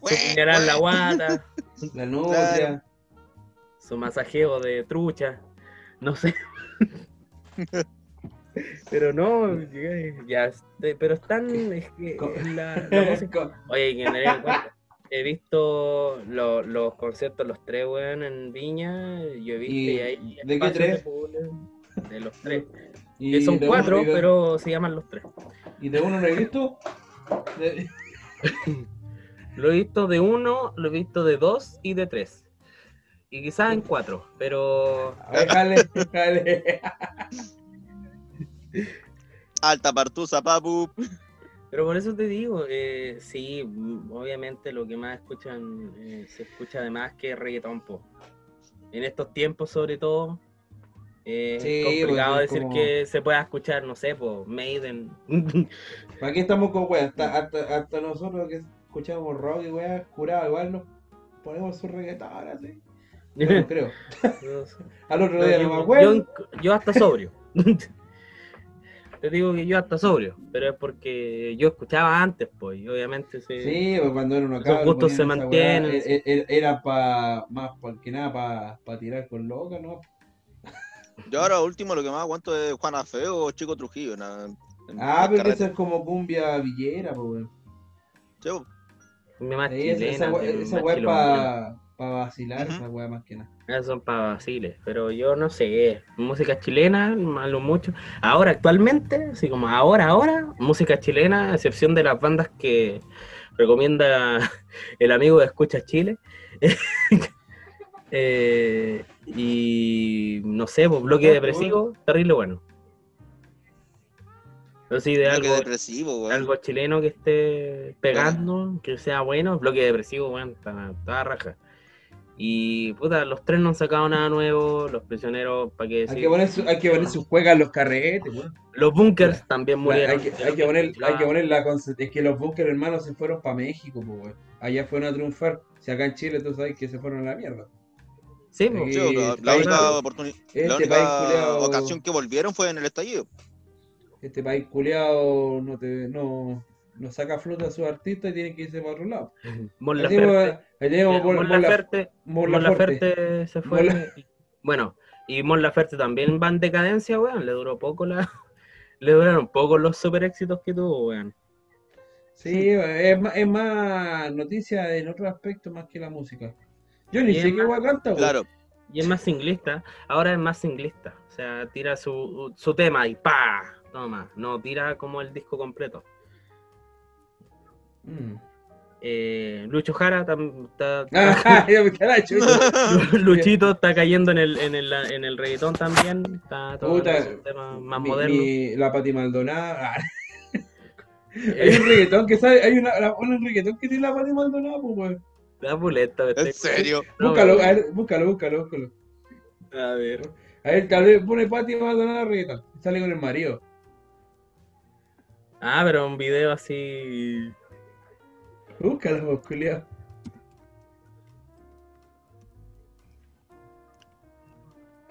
puñalada en la guata, La nutria. su masajeo de trucha, no sé. Pero no, ya, este, pero están, es que Co- la, la música- Co- Oye, que cuenta, he visto lo- los conciertos, los tres, weón, en Viña, yo he visto ¿Y y, hay de qué tres? De los tres. y Que son de uno- cuatro, pero se llaman los tres. ¿Y de uno no he visto? De- Lo he visto de uno, lo he visto de dos y de tres. Y quizás en cuatro, pero A ver, jale, jale. Alta partusa, papu. pero por eso te digo, eh, sí, obviamente lo que más escuchan, eh, se escucha además que reggaetón, po. En estos tiempos sobre todo, eh, Sí, es complicado pues, es decir como- que se pueda escuchar, no sé, po, Maiden. ¿Para qué estamos con weas? Hasta, hasta, hasta nosotros que escuchamos rock y weas, curado, igual nos ponemos su reggaetón creo. No sé. Al otro día no me yo, acuerdo. yo- yo hasta sobrio. Te digo que yo hasta sobrio, pero es porque yo escuchaba antes, pues, y obviamente se... Sí, pues cuando era unos Esos gustos se esa mantienen, e- e- e- Era para más por que nada para pa tirar con loca, ¿no? Yo ahora último lo que más aguanto es Juana Feo o Chico Trujillo. en- Ah, pero que carrete. eso es como cumbia villera, pues weón. Sí, po. Mi más Sí, esa- chilena, esa de- esa más chilombola. Para vacilar, esa weá más que nada. Esas son para vaciles, pero yo no sé, música chilena, malo mucho. Ahora, actualmente, así como ahora, ahora, música chilena, a excepción de las bandas que recomienda el amigo de Escucha Chile. Eh, y no sé, pues bloque depresivo, terrible bueno. Pero sí, de Bloque algo, depresivo, algo chileno que esté pegando, que sea bueno, bloque depresivo, bueno, está, está raja. Y puta, los tres no han sacado nada nuevo, los prisioneros, ¿para qué Hay decir? que poner su, hay que poner sus juegas en los carretes, weón. Los bunkers también murieron. Hay que, hay que poner, hay que poner la es que los bunkers hermanos se fueron para México, pues. Allá fueron a triunfar. Si acá en Chile tú sabes que se fueron a la mierda. Sí, pues, Sí, la, este la única oportunidad. Este la país única culiao- ocasión que volvieron fue en el estallido. Este país culeado no te, no, no saca a flote a sus artistas y tienen que irse para otro lado. Mon Laferte, Mon- se fue. Bueno, y Mon Laferte también va en decadencia, weón. Le duró poco la. Le duraron poco los super éxitos que tuvo, weón. Sí, es más, es más noticia en otros aspectos más que la música. Yo ni Y sé qué más- weá canta, weón. Claro. Y es más singlista. Ahora es más singlista. O sea, tira su, su tema y ¡pa! Toma. No tira como el disco completo. Mm. Eh, Lucho Jara está, Ah. Luchito está cayendo en el, en el, en el reggaetón también. Está todo Puta, esos temas más Mi- modernos. mi- la Pati Maldonada. Ah, hay un reggaetón que sabe, hay una, la- un reggaetón que tiene la Pati Maldonada, pues weón. La puleta, En serio. No, Búscalo, weón. a ver, búscalo, búscalo, búscalo. A ver. A ver, tal vez pone Pati Maldonada reggaetón. Sale con el marido. Ah, pero un video así. Búscalo, pues, culiao.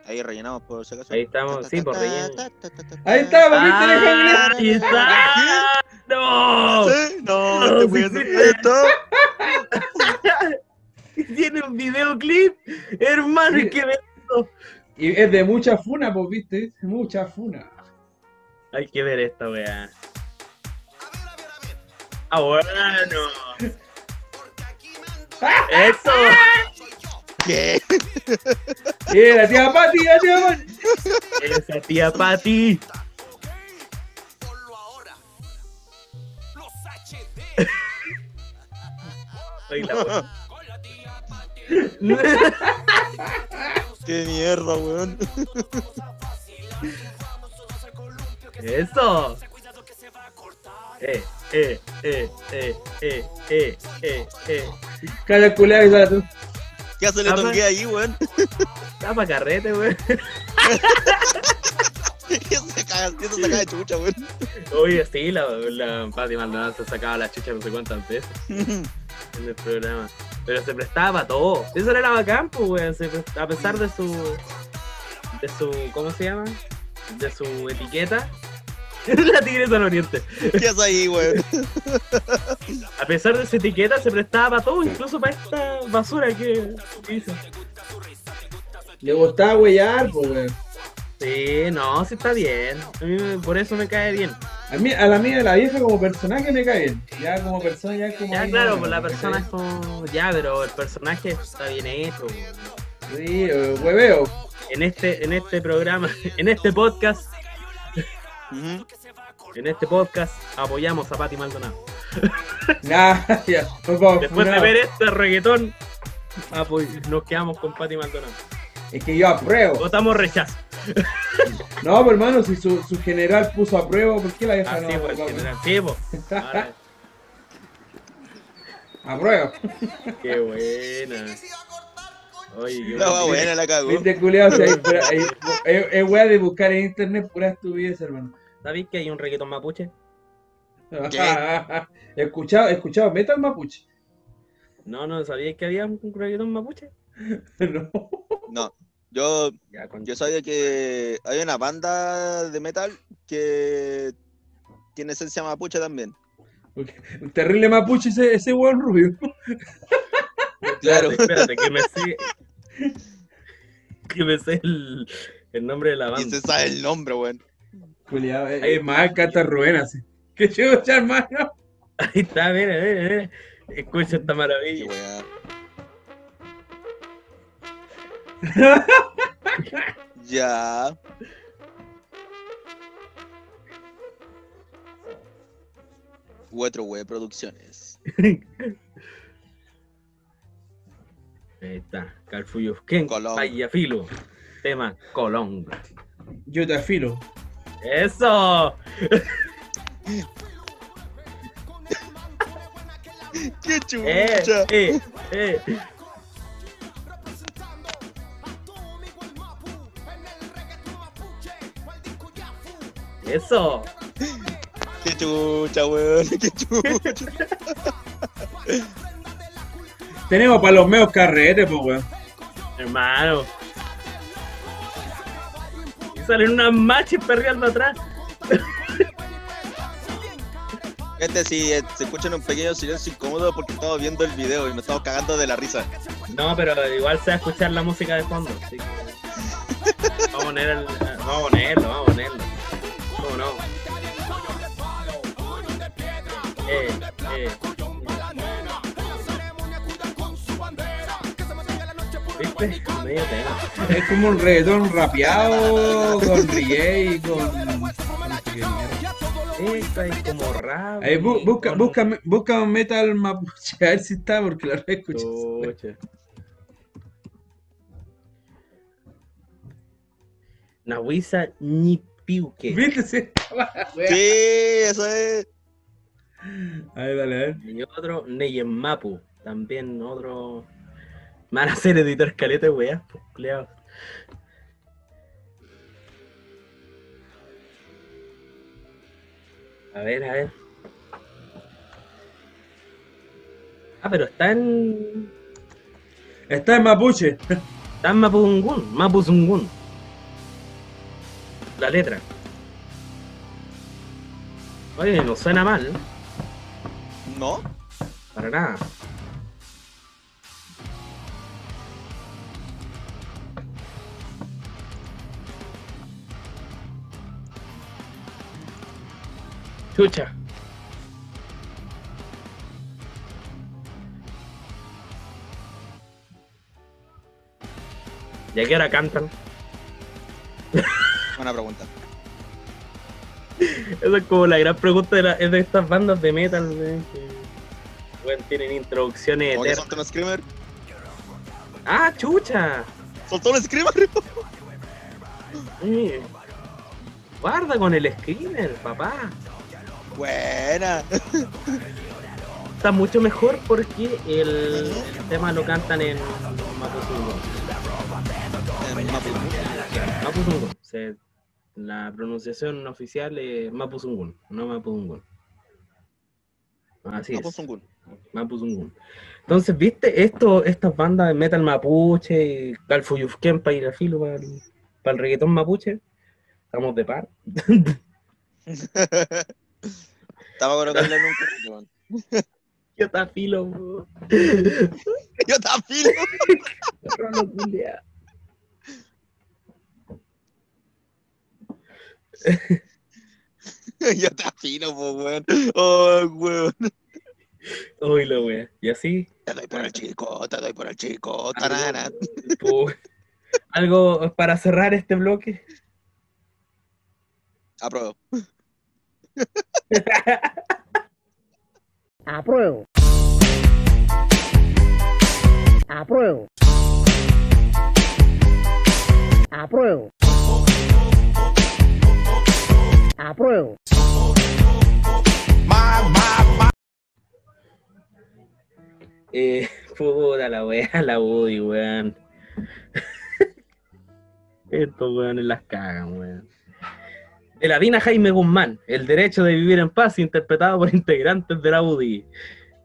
Ahí rellenamos por si acaso. Ahí estamos, sí, por relleno. Ahí está, ¿por qué Ah, tenés que ahí está. ¡No! Sí, No, No, te voy a hacer esto. Tiene un videoclip, hermano, Sí. que me- Y es de mucha funa, pues, viste, mucha funa. Hay que ver esta weá. Ah, bueno. Eso. ¿Qué? Eh, la tía Pati, la tía Pati. Esa tía Pati. La. Qué mierda, weón. Eso. Eh, eh, eh, eh, eh, eh, eh, eh. Cada culea que sale tú. ¿Qué hace le tongué ahí, weón? Está pa' carrete, weón. ¿Qué se caga? ¿Qué se de chucha, weón? Oye, sí, la, la Pati Maldonado se sacaba la chucha no sé cuántas veces en el programa. Pero se prestaba para todo. Eso era bacán, pues, weón. Se A pesar de su. de su. ¿Cómo se llama? De su etiqueta. la tigresa del oriente. ¿Qué hace ahí, weón? A pesar de su etiqueta, se prestaba para todo, incluso para esta basura que hizo. Le gustaba huellar, pues, weón. Sí, no, sí está bien. A mí me- por eso me cae bien. A, mí, a la mía, la vieja como personaje me cae bien. Ya como persona, ya como. Ya, claro, no, pues la persona es como. Ya, pero el personaje está bien hecho. Sí, eh, hueveo. En este, en este programa, en este podcast, En este podcast, apoyamos a Pati Maldonado. Ya. Después de ver este reggaetón, apoy- nos quedamos con Pati Maldonado. Es que yo apruebo. Votamos rechazo. No, pero hermano, si su, su general puso a prueba, ¿por qué la vieja Así no? pues, no- general. Sí, pues. Aprueba. qué buena. Oye, qué La buena. buena la cagó. Viste, culiao, es wea de buscar en internet pura estupidez, hermano. ¿Sabéis que hay un reggaetón mapuche? He escuchado, he escuchado Metal Mapuche. No, no, ¿sabíais que había un reggaetón mapuche? No. No, yo, Ya, yo sabía que hay una banda de metal que tiene esencia mapuche también. Un terrible mapuche ese, ese weón rubio. Claro. Espérate, espérate, que me sé. que me sé el, el nombre de la Y banda. se sabe el nombre, weón. Culiao, es es más, canta Rubén así. Que chucha, hermano. Ahí está, mira, mira, mira. Escucha esta Qué maravilla. Ya. U otro wey producciones. Ahí está, Calfuyusquén, Colón. Payafilo. Tema Colón. Yo te afilo. ¡Eso! ¡Qué ¡Eh! chucha! ¡Eh! ¡Eh! ¡Eso! ¡Qué chucha, weón! ¡Qué chucha! Tenemos para los meos carretes, pues weón. Hermano. Y salen unas machis perreando atrás. Este sí, eh, se escucha en un pequeño silencio incómodo porque estamos viendo el video y me estamos cagando de la risa. No, pero igual se va a escuchar la música de fondo. así que- Vamos a poner el- vamos a ponerlo, vamos a ponerlo. ¿Cómo no? Eh, eh. Tema. Es como un reggaetón rapeado con y con. Esto es como rap. Ahí, bu- busca, con- busca, busca un metal mapuche, a ver si está, porque la he escuchado. Chucha. Nahuiza Ñipiuque. ¿Viste? Sí. Sí, eso es. A ver, dale, a ver. Y otro, Neyemapu. También otro. Me Van a hacer editar caleta, weá, pues. A ver, a ver. Ah, pero está en. Está en mapuche. Está en Mapuzungun. Mapuzungun. La letra. Oye, no suena mal, ¿No? para nada. Chucha. ¿Y a qué hora cantan? Buena pregunta. Esa es como la gran pregunta de, la- es de estas bandas de metal, que tienen introducciones ¿Cómo que eternas. un screamer? ¡Ah, chucha! ¿Soltó un screamer? Guarda con el screamer, papá. Buena. Está mucho mejor porque el, el tema lo cantan en Mapuzungun. En. Mapuzungun. La pronunciación oficial es Mapuzungun, no Mapuzungun. Así es. Mapudungun. Mapuzungun. Entonces, ¿viste? Esto, estas bandas de metal mapuche y Calfuyufken para ir a filo para el, para el reggaetón mapuche. Estamos de par. Estaba colocando en un weón. Yo está filo, bro. Yo también. Rolo culiao. Yo te afino, po, weón. Oh, weón. Uy, la wea. Y así, Te doy por el chico, te doy por el chico. Tarana. pu- algo para cerrar este bloque. Apruebo. Apruebo. Apruebo. Apruebo. Apruebo. Eh, puta la wea, la Woody, weón. Estos weones las cagan, weón. De la Dina Jaime Guzmán, El derecho de vivir en paz, interpretado por integrantes de la UDI.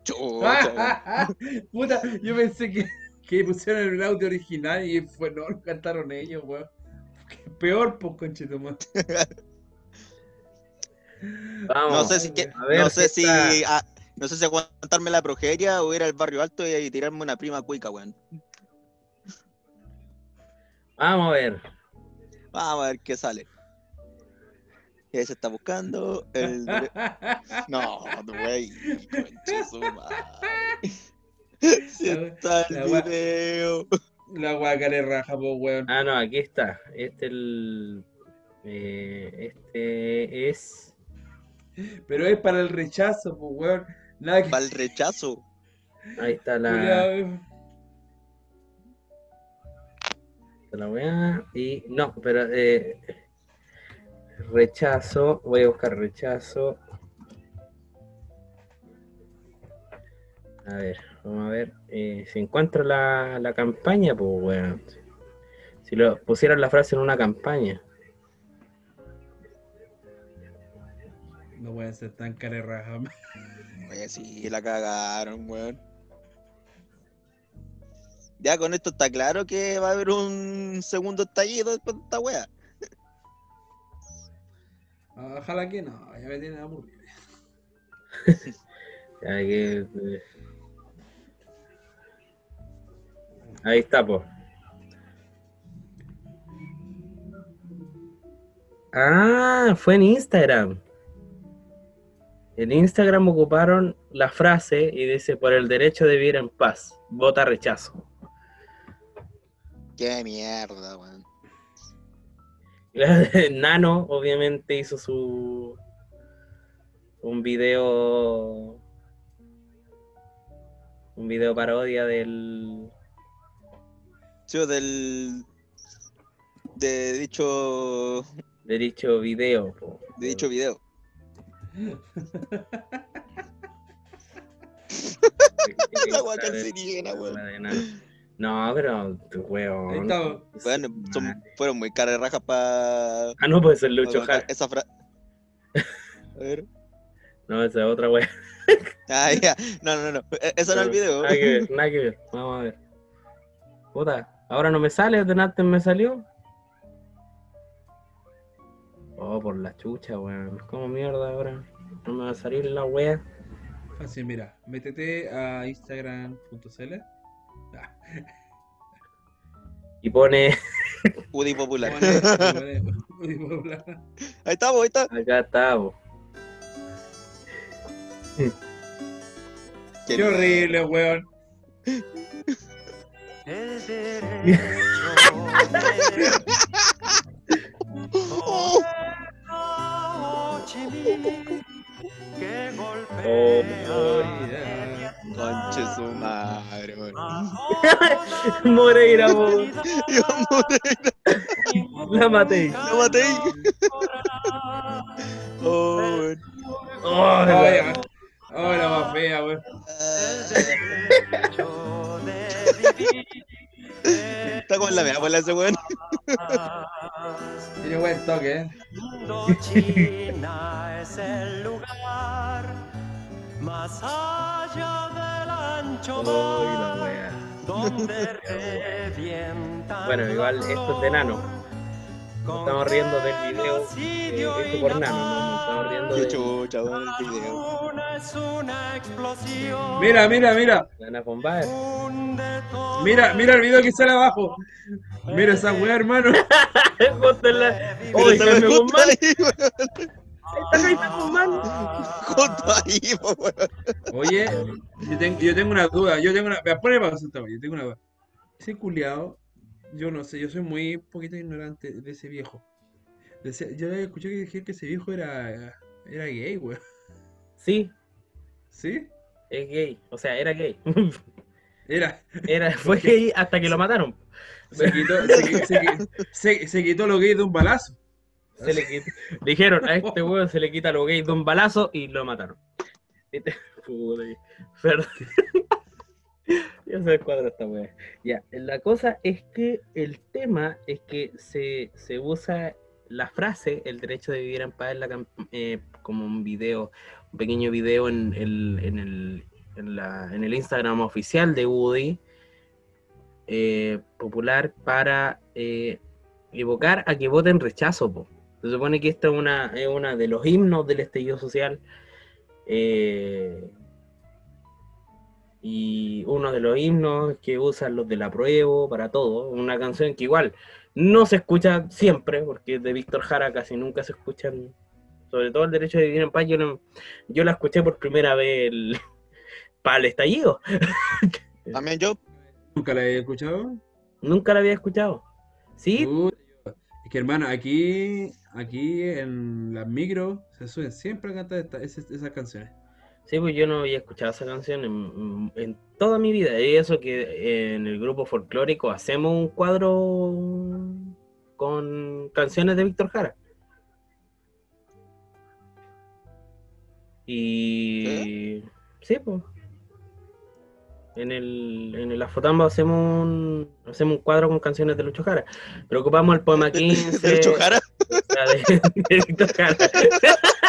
Puta, yo pensé que, que pusieron el audio original y fue no, lo cantaron ellos, weón. Peor, pues, conchetumar. Vamos. No sé si, que- a ver no sé si, no sé si aguantarme la progeria o ir al barrio alto y, tirarme una prima cuica, weón. Vamos a ver. Vamos a ver qué sale. ¿Qué se está buscando? El... No, güey. conche su madre. Si está La el wea- video. La guaca le raja, pues, weón. Ah, no, aquí está. Este el. eh, este es. Pero es para el rechazo, pues, weón. Nada que. Para el rechazo. Ahí está la, está la weá. Y. No, pero. eh, rechazo. Voy a buscar rechazo. A ver, vamos a ver. eh, si encuentro la, la campaña, pues weón. Si lo pusieran la frase en una campaña. No pueden ser tan cara de raja. Oye, sí, la cagaron, weón. Ya con esto está claro que va a haber un segundo estallido después de esta wea. Ah, Ojalá que no, ya me tienen aburrido. Que, eh, Ahí está, pues. Ah, fue en Instagram. En Instagram ocuparon la frase y dice por el derecho de vivir en paz. Vota rechazo. Qué mierda, weón. Nano, obviamente, hizo su un video. Un video parodia del. Sí, del. De dicho. de dicho video. po. De dicho video. La weón. No, pero, weón. Ahí está. Bueno, son, fueron muy caras rajas para. Ah, no, puede ser Lucho Jara. esa frase. A ver. No, esa es otra wea. Ah, ya. No, no, no. E- Eso no es el video. Nada que ver, nada que ver. Vamos a ver. Puta, ahora no me sale, de antes me salió. Oh, por la chucha, weón. ¿Cómo mierda ahora? No me va a salir la wea. Fácil, mira, métete a instagram.cl. Y pone, UDI popular. Ahí estamos, ahí está. acá está, po. Qué Qué horrible, weón. Oh, que Oh, golpea Conche su madre, weón. Moreira, po. Iván Moreira, La maté. lo maté. Oh, weón. Oh, la- oh, la más fea, weón. Está con la mea bola ese weón. Tiene buen toque, eh. China es el lugar más allá del ancho mar donde revienta Bueno, igual esto es de nano. Nos estamos riendo del video eh, hecho por nano, no estamos riendo Qué de chucha, el video. Mira, mira, mira. Mira, mira el video que sale abajo. Mira esa weá, hermano. Me Jaime justo Guzmán. ahí, está. Justo ahí. Oye, yo tengo, yo tengo una duda. Yo tengo una. Vea, ponle pausa Yo tengo una duda. Ese culiao, yo no sé, yo soy muy poquito ignorante de ese viejo. De ese- yo escuché que decía que ese viejo era, era gay, weón. Sí, ¿Sí? es gay. O sea, era gay. Era. Era, fue gay hasta que lo mataron. Se quitó, se, se se- quitó lo gay de un balazo. Se le quitó- Dijeron, a este weón se le quita lo gay de un balazo y lo mataron. Perdón. Ya se descuadra esta wea. Ya, la cosa es que el tema es que se, se usa la frase, el derecho de vivir en paz, eh, como un video, un pequeño video en el, en el, en el Instagram oficial de Woody, eh, popular, para eh, evocar a que voten rechazo. po. Se supone que esta es una, es una de los himnos del estallido social. Y uno de los himnos que usan los del apruebo para todo. Una canción que igual no se escucha siempre, porque de Víctor Jara casi nunca se escuchan. Sobre todo el derecho de vivir en paz. Yo, no- yo la escuché por primera vez el- para el estallido. También yo. ¿Nunca la he escuchado? Nunca la había escuchado. ¿Sí? Es que hermano, aquí, aquí en las micros se suelen siempre a cantar esta- esas, esas canciones. Sí, pues yo no había escuchado esa canción en, en toda mi vida. Y eso que en el grupo folclórico hacemos un cuadro con canciones de Víctor Jara. Y sí, pues. En el, en el Afotamba hacemos un, hacemos un cuadro con canciones de Lucho Jara. Pero ocupamos el poema 15. De Lucho Jara. o sea, de, de Víctor Jara.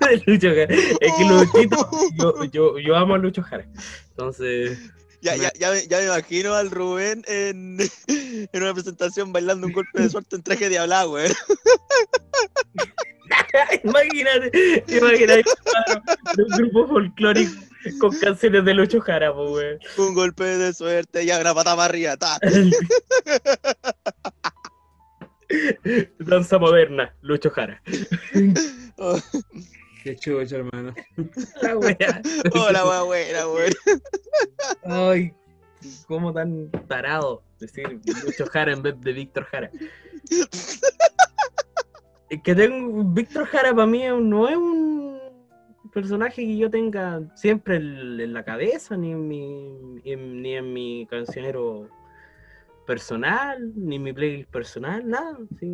De Lucho Jara. Es que Luchito, yo, yo, yo amo a Lucho Jara. Entonces, Ya, ya, ya, me- ya me imagino al Rubén en, en una presentación bailando un golpe de suerte en traje de habla, weón. imagínate, imagínate de un grupo folclórico con canciones de Lucho Jara, weón. Un golpe de suerte y una pata para arriba. ta. Danza moderna, Lucho Jara. Oh, Qué chucha, hermano. La wea. Hola, weá, buena, weón. Ay, cómo tan tarado decir Lucho Jara en vez de Víctor Jara. Es que tengo Víctor Jara para mí no es un personaje que yo tenga siempre en, en la cabeza, ni en mi, en- ni en mi cancionero personal, ni mi playlist personal, nada. sí,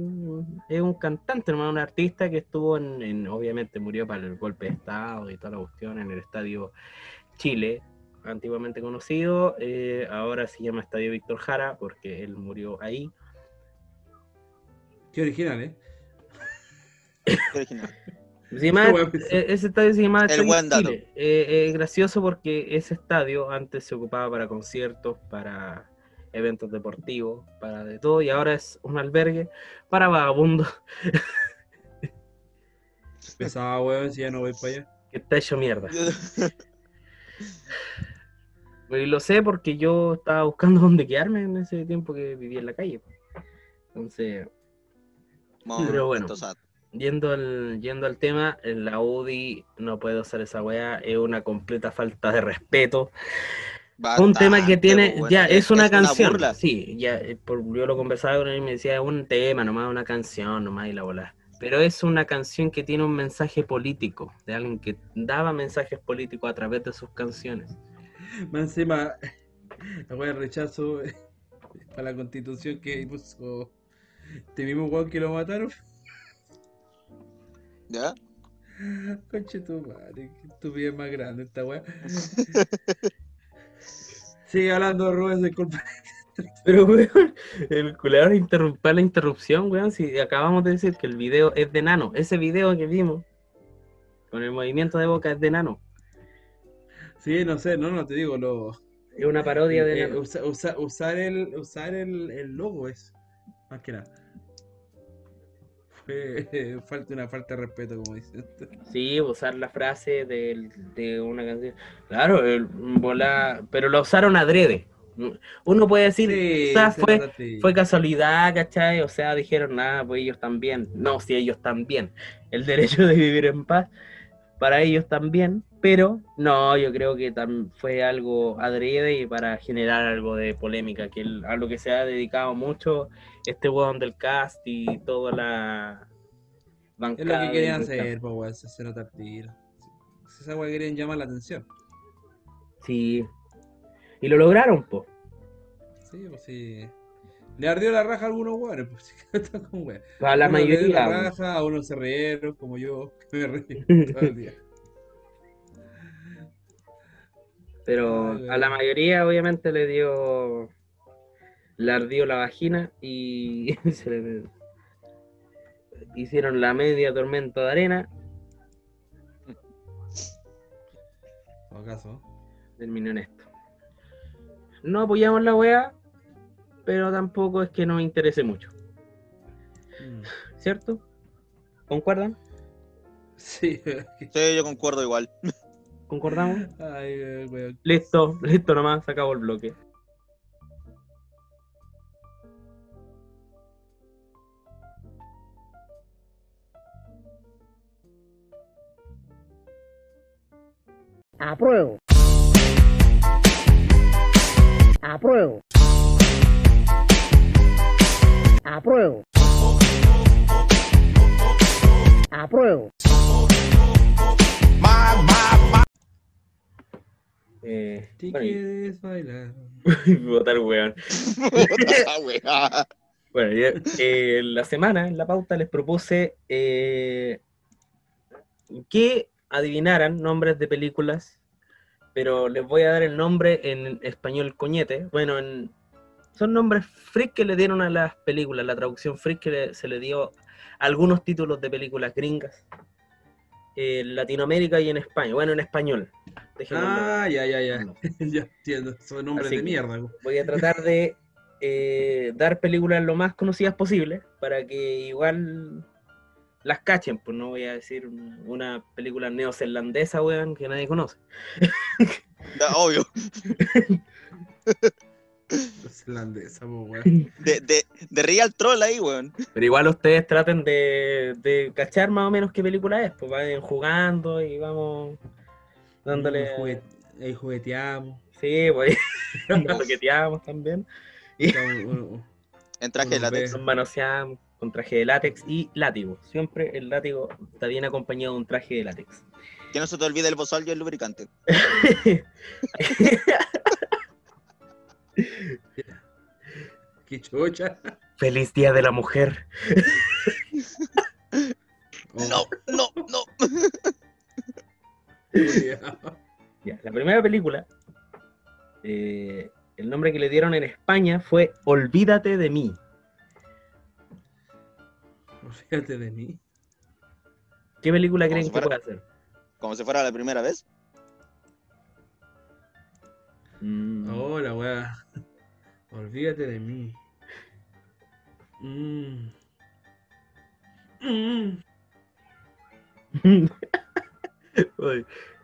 es un cantante, hermano, un artista que estuvo en, en- obviamente murió para el golpe de Estado y toda la cuestión en el estadio Chile, antiguamente conocido, eh, ahora se llama Estadio Víctor Jara porque él murió ahí. Qué original, ¿eh? Qué original. Llama- eh, ese estadio se llama El buen dato. Chile. Eh, es gracioso porque ese estadio antes se ocupaba para conciertos, para eventos deportivos, para de todo, y ahora es un albergue para vagabundos Pesaba, weón, si ya no voy para allá. que está hecho mierda. Y lo sé porque yo estaba buscando dónde quedarme en ese tiempo que vivía en la calle. Entonces, Pero bueno. Sad. yendo al, yendo al tema, en la UDI no puede usar esa weá, es una completa falta de respeto. Un tema que tiene, pues, ya, es, una canción. sí, ya, eh, por- yo lo conversaba con él y me decía, es un tema, nomás una canción, nomás y la bola. Pero es una canción que tiene un mensaje político, de alguien que daba mensajes políticos a través de sus canciones. Más encima, la wea de rechazo para la constitución que puso este mismo weón que lo mataron. ¿Ya? Conche tu madre, que estupidez más grande esta wea. Sigue hablando Rubén de culpa. Pero, weón, el culeador interrumpió la interrupción, weón. Si acabamos de decir que el video es de Nano. Ese video que vimos con el movimiento de boca es de Nano. Sí, no sé, no, no te digo, lo, Es una parodia de eh, Nano. usa- usa- usar el, usar el, el logo es, más que nada. Fue falta una falta de respeto, como dicen. Sí, usar la frase del- de, una canción. Claro, el, bola- pero lo usaron adrede. Uno puede decir, Sí, quizás fue, fue casualidad, ¿cachai? O sea, dijeron, nada, pues ellos también. No, si ellos también. El derecho de vivir en paz, para ellos también. Pero no, yo creo que fue algo adrede y para generar algo de polémica, que el- a lo que se ha dedicado mucho este weón del cast y toda la Es lo bancada. que querían hacer, pues, weón, se, nota tiro. Esa weá querían llamar la atención. Sí. Y lo lograron, po. Sí, pues sí. Le ardió la raja a algunos weones, pues con. A la Unos le dio mayoría. la raja, a unos se rieron, como yo, que me reí todo el día. Pero a la mayoría, obviamente, le dio. Le ardió la vagina y se le- hicieron la media tormenta de arena. En todo caso. Terminó en esto. No apoyamos la weá, pero tampoco es que nos interese mucho, Mm. ¿cierto? ¿Concuerdan? Sí, Sí, yo concuerdo igual. ¿Concordamos? ay, weón. Listo, listo nomás, se acabó el bloque. Apruebo. Apruebo. Apruebo. Apruebo. Eh, Si bueno, quieres bailar. votar weón. Wea. Bueno, ya, eh, la semana, en la pauta, les propuse eh, que adivinaran nombres de películas, pero les voy a dar el nombre en español coñete. Bueno, en- son nombres freak que le dieron a las películas, la traducción freak que le- se le dio a algunos títulos de películas gringas, en Latinoamérica y en España. Bueno, en español. Dejémoslo. Ah, ya, ya, ya. ya entiendo. Son nombres Así de mierda. voy a tratar de eh, dar películas lo más conocidas posible para que igual las cachen, pues no voy a decir un- una película neozelandesa, weón, que nadie conoce. Ya, Obvio. Es irlandesa, po, weón. De, de, de Real Troll ahí, weón. Pero igual ustedes traten de, de cachar más o menos qué película es, pues vayan jugando y vamos dándole... Juguet- Ahí jugueteamos. Sí, pues nos toqueteamos también, bueno, En traje de látex. nos manoseamos con traje de látex y látigo. Siempre el látigo está bien acompañado de un traje de látex. Que no se te olvide el bozal y el lubricante. Qué chocha. Feliz Día de la Mujer. No, no, no. Cuidado. Ya, la primera película, eh, el nombre que le dieron en España fue Olvídate de mí. Fíjate de mí. ¿Qué película creen si que fuera- puede hacer? Como si fuera la primera vez. Mm, Ahora, weá. Olvídate de mí. Mm. Mm.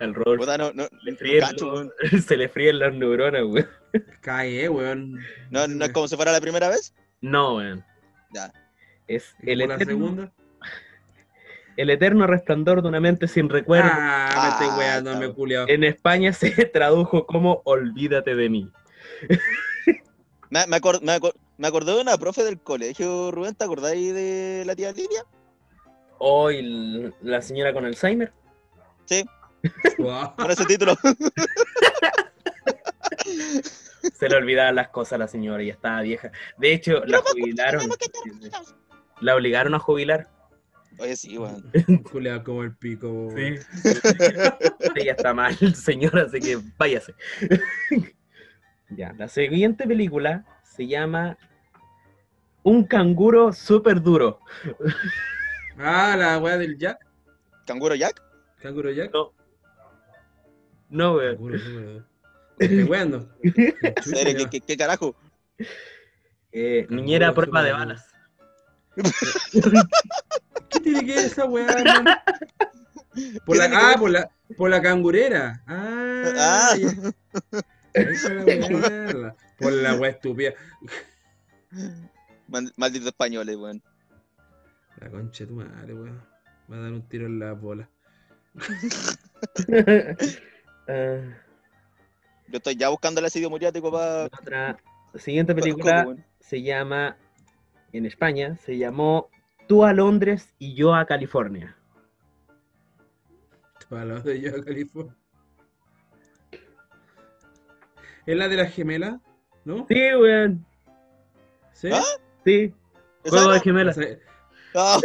Al Puta, no, no, le no fríen cacho, los- weón. se le fríen las neuronas, güey. Cae, weón. No, no es como si fuera la primera vez. No, weón. Ya. Es ¿Y el por la eterno, segunda? El eterno resplandor de una mente sin recuerdo. Ah, me estoy Ah, weando, me cabrón. culiao. En España se tradujo como Olvídate de mí. Me, me, acor- me acor- me acordé de una profe del colegio, Rubén, ¿te acordáis de la tía Lidia? Hoy la señora con Alzheimer. Sí, Guau. con ese título. Se le olvidaban las cosas a la señora y estaba vieja. De hecho, la jubilaron. La obligaron a jubilar. Oye, sí, weón. Culeado como el pico. weón. Ella está mal, señora, así que váyase. Ya, la siguiente película se llama Un canguro súper duro. Ah, la weá del Jack. ¿Canguro Jack? Canguro Jack. No. No, weón. Canguro. ¿Qué, qué, qué carajo? Eh, niñera a prueba de balas. ¿Qué tiene que ver esa weá, man? Por la, ¿Qué tiene que ah, por la, por la cangurera. Ah, Ah. ya. Por la weá estúpida. Malditos españoles, weón. La concha de tu madre, weón. Va a dar un tiro en la bola. Ah, Yo estoy ya buscando el ácido muriático para. la otra, siguiente película se llama, en España, se llamó Tú a Londres y yo a California. Para los de yo, California. ¿Es la de la gemela? ¿No? Sí, weón. ¿Sí? ¿Ah? Sí. ¿Esa Juego de gemelas. La, Ah,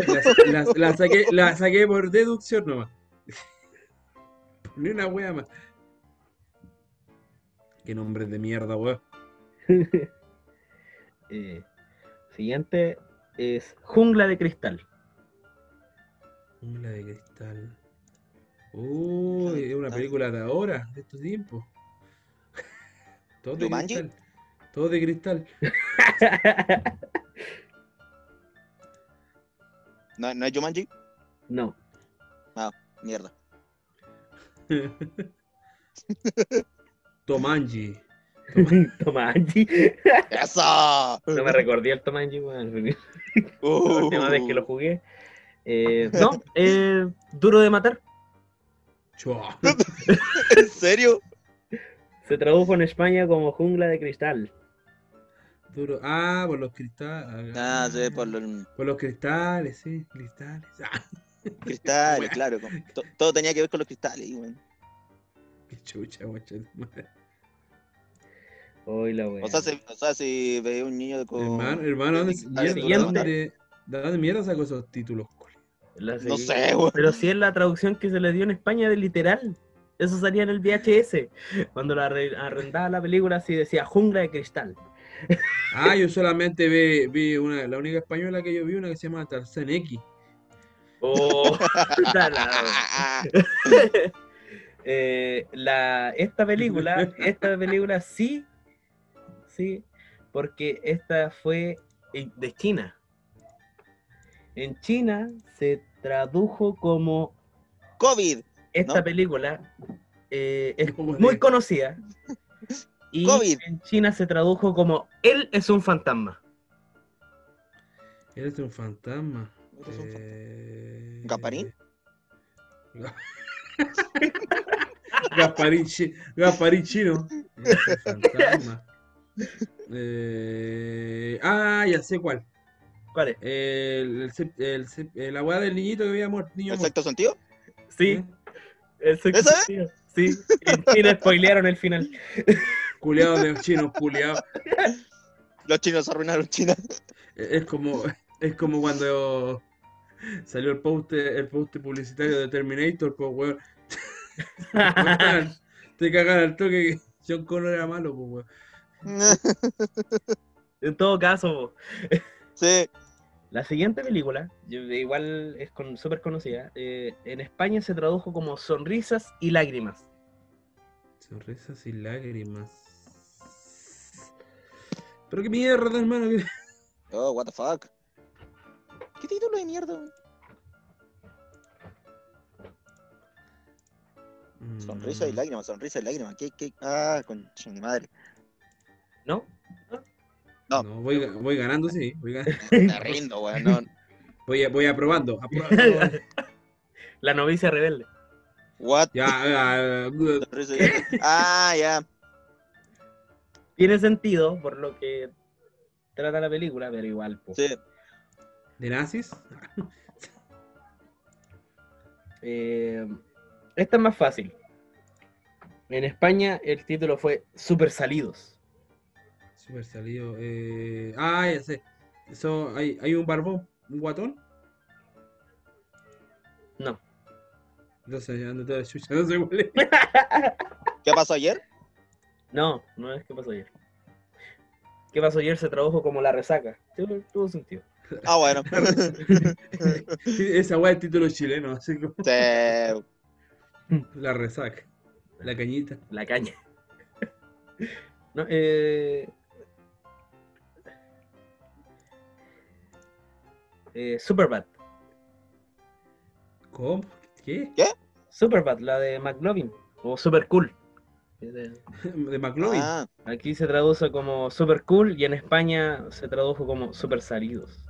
la- la saqué, la saqué por deducción nomás. Ni una wea más. Qué nombres de mierda, weón. Eh, siguiente es Jungla de Cristal. Jungla de cristal. Uy, es una película de ahora, de estos tiempos. Todo de ¿Jumanji? cristal. Todo de cristal. ¿No, ¿No es Jumanji? no. Mierda. Tomanji. Tomanji. ¡Eso! No me recordé el Tomanji, weón. La Uh. última vez que lo jugué. Eh, no, eh, Duro de Matar. Chua. ¿En serio? Se tradujo en España como Jungla de Cristal. Duro. Ah, por los cristales. Ah, sí, por los Por los cristales, sí, cristales. Ah, cristales, claro. con- todo tenía que ver con los cristales, weón. qué chucha, guacha. Hoy la wea. O sea, si, o sea, si ve un niño con. Hermano, hermano, ¿dónde, mierda. ¿dónde, ¿de dónde mierda sacó esos títulos? No sé, weón. Pero si es la traducción que se le dio en España de literal. Eso salía en el VHS. Cuando la arre- arrendaba la película, así decía Jungla de Cristal. Ah, yo solamente vi, vi una, la única española que yo vi, una que se llama Tarzán X. Oh, la- la- Eh, la, esta película, esta película sí, sí, porque esta fue de China. En China se tradujo como COVID. Esta ¿No? película eh, es muy conocida y COVID. en China se tradujo como Él es un fantasma. Eres un fantasma. Eres un Eh... ¿Gasparín? Ga- Gasparín, chi- Gasparín chino. Eres un fantasma. Eh... Ah, ya sé cuál. ¿Cuál es? El, el, la weá del niñito que había muerto. Niño ¿El sexto sentido? Sí, ¿Eh? El. Sí, en China spoilearon el final. Culeados de chinos, culeados. Los chinos arruinaron China. Es como, es como cuando salió el post, el post publicitario de Terminator, pues weón. Te cagan al toque que John Connor era malo, pues weón. En todo caso, sí. La siguiente película, igual es con- súper conocida, eh, en España se tradujo como Sonrisas y Lágrimas. Sonrisas y lágrimas. Pero qué mierda, hermano. Oh, what the fuck. ¿Qué título de mierda? weón? Sonrisa y Mm, lágrimas, sonrisa y lágrimas. ¿Qué, qué? Ah, con mi madre. ¿No? No. No, voy, ga- voy ganando, sí. Voy, gan- Me rindo, weón. No, voy, voy aprobando. aprobando. La novicia rebelde. What? Ya, ah, good. Ah, ya. Tiene sentido por lo que trata la película, pero igual, po. Sí. ¿De nazis? Eh, esta es más fácil. En España el título fue Super Salidos. Super salido. Eh... Ah, ya sé. Eso, hay, hay un barbón, un guatón. No. Entonces, ya ando toda la chucha, no sé cuál es. ¿Qué pasó ayer? No, no es que pasó ayer. ¿Qué pasó ayer? Se tradujo como la resaca. Tuvo, tuvo sentido. Ah, bueno. Esa weá es título chileno, así como Sí. la resaca. La cañita. La caña. No, eh... eh, Superbad. ¿Cómo? ¿Qué? Superbad, la de McLovin. O Super Cool. Eh, De McLovin. Ah, Aquí se traduce como Super Cool y en España se tradujo como Super Salidos.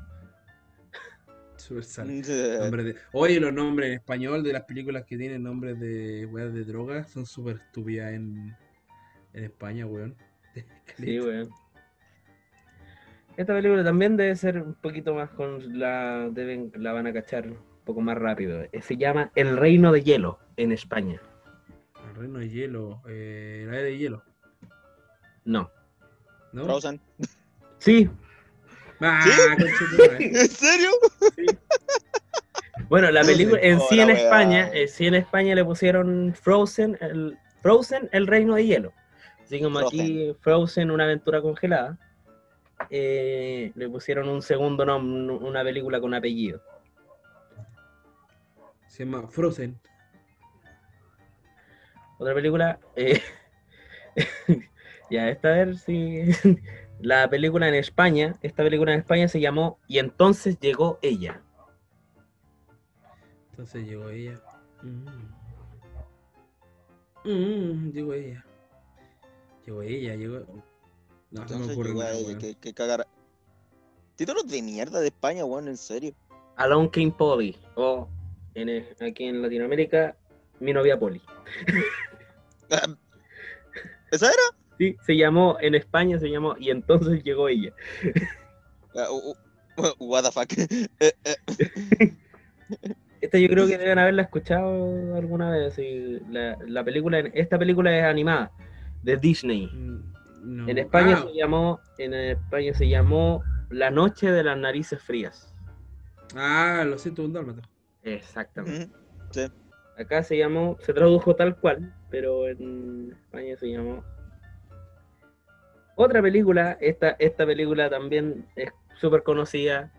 Super salido. sí. Nombre de- Oye, los nombres en español de las películas que tienen nombres de weas de droga son súper estúpidas en, en España, weón. Sí, weón. Esta película también debe ser un poquito más con la. Deben, la van a cachar un poco más rápido. Eh, Se llama El Reino de Hielo en España. El reino de hielo. Eh, la era de hielo. No. ¿No? Frozen. Sí. Ah, ¿Sí? ¿En serio? Bueno, la película en sí en. España, eh, sí en España le pusieron Frozen, el Frozen, el Reino de Hielo. Así como aquí Frozen, una aventura congelada. Eh, le pusieron un segundo nombre, una película con apellido. Se llama Frozen. Otra película. eh, ya, esta a ver si. La película en España, esta película en España se llamó Y entonces llegó ella. Entonces llegó ella. Mm. Mm, llegó ella. Llegó ella, llegó. No, se me ocurre nada, que, que cagar. Títulos de mierda de España, weón, en serio. Alone Came Polly. O en, aquí en Latinoamérica, Mi novia Polly. ¿Esa era? Sí, se llamó, en España se llamó Y entonces llegó ella. Ah, uh, uh, what the fuck. Eh, eh, Esta yo creo que deben haberla escuchado alguna vez. La, la película, esta película es animada, de Disney. Mm, no. En España Ah, se llamó, en España se llamó La noche de las narices frías. Ah, lo siento, un dálmata. Exactamente. ujú. Acá se llamó, se tradujo tal cual, pero en España se llamó. Otra película, esta, esta película también es súper conocida.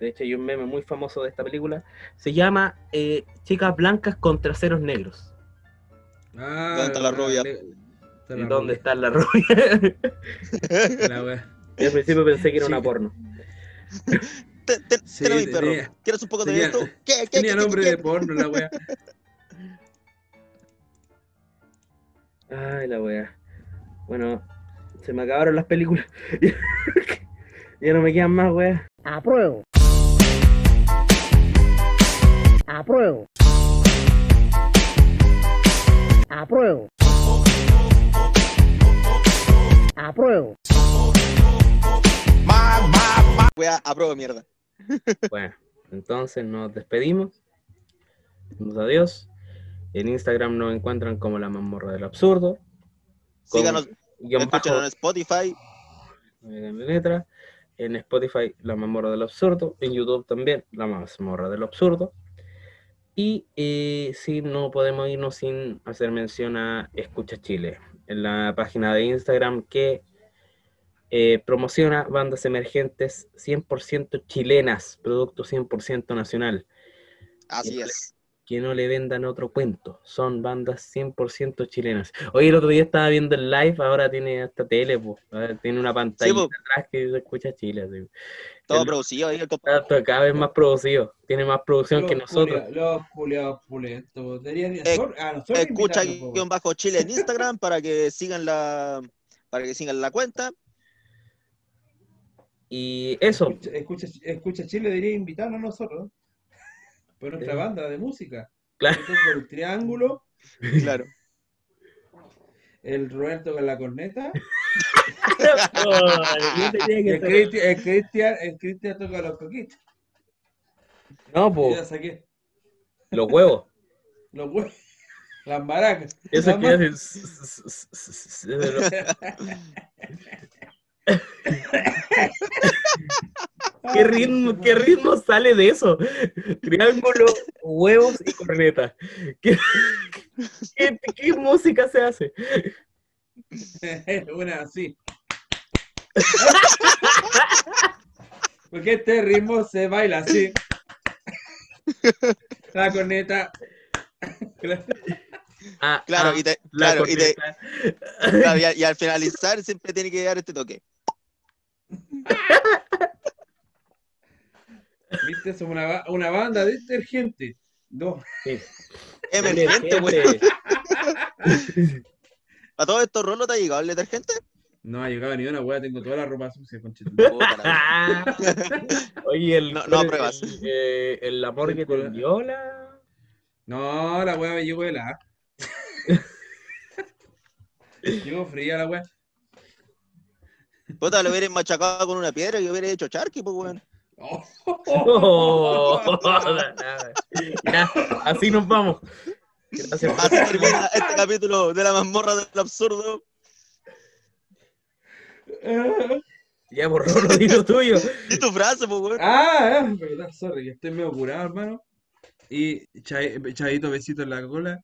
De hecho, hay un meme muy famoso de esta película. Se llama eh, Chicas Blancas con Traseros Negros. Ah, ¿Dónde está la rubia? le- está ¿Y la dónde rubia. está la rubia? La wea. Y al principio pensé que era Sí. una porno. Ten- ten- Sí, ten a mi perro. tenía- ¿Quieres un poco de tenía- esto? ¿Qué, qué, Tenía qué, nombre qué? de porno la wea. Ay, la wea. Bueno, se me acabaron las películas. ya no me quedan más, wea. Apruebo. Apruebo. Apruebo. Apruebo. Wea, apruebo mierda. Bueno, entonces nos despedimos. Decimos adiós. En Instagram nos encuentran como la mazmorra del absurdo. Síganos, escúchanos en Spotify. letra. En Spotify, la mazmorra del absurdo. En YouTube también, la mazmorra del absurdo. Y eh, si no podemos irnos sin hacer mención a Escucha Chile, en la página de Instagram que eh, promociona bandas emergentes 100% chilenas, producto 100% nacional. Así es. que no le vendan otro cuento. Son bandas 100% chilenas. Oye, el otro día estaba viendo el live, ahora tiene hasta tele, po. Tiene una pantalla atrás que se escucha Chile. así. Todo El- producido ahí. El todo cada vez más producido. Tiene más producción que nosotros. Los culiados pulentos. Deberían- Eh, nosotros Escucha guion bajo Chile en Instagram para que sigan la para que sigan la cuenta. Y eso, Escucha, escucha, escucha Chile debería invitarnos a nosotros. por nuestra Sí. banda de música. Claro. El triángulo, Claro. el Roberto con la corneta, El Cristian, el Cristian, toca los coquitos. No, pues, los huevos. los huevos, las maracas. Eso que hacen. ¿Qué ritmo, ¿Qué ritmo sale de eso? Triángulo, huevos y corneta. ¿Qué, qué, qué música se hace? Una así. Porque este ritmo se baila así. La corneta. Ah, Claro, ah, y, te- la claro, y, te- claro, y a- y al finalizar siempre tiene que dar este toque. ¿Viste? Somos una, una banda de detergente. No. Sí. Emergente, güey. ¿A todo esto Rolo te ha llegado el detergente? No ha llegado ni una weá, tengo toda la ropa sucia, la. Ah. Oye, el, No- no el- apruebas. el, eh, el amor que te El- envió la. No, la weá me llegó helada. Llegó fría la weá. Puta, lo hubieras machacado con una piedra y hubiera hecho charqui, pues, weón. Oh. Oh, así nos vamos. Gracias. Así termina este capítulo de la mazmorra del absurdo. Ya borró lo digo tuyo. Y tu frase, pues, weón. Ah, verdad, sorry, que estoy medio curado, hermano. Y Chavito, besito en la cola.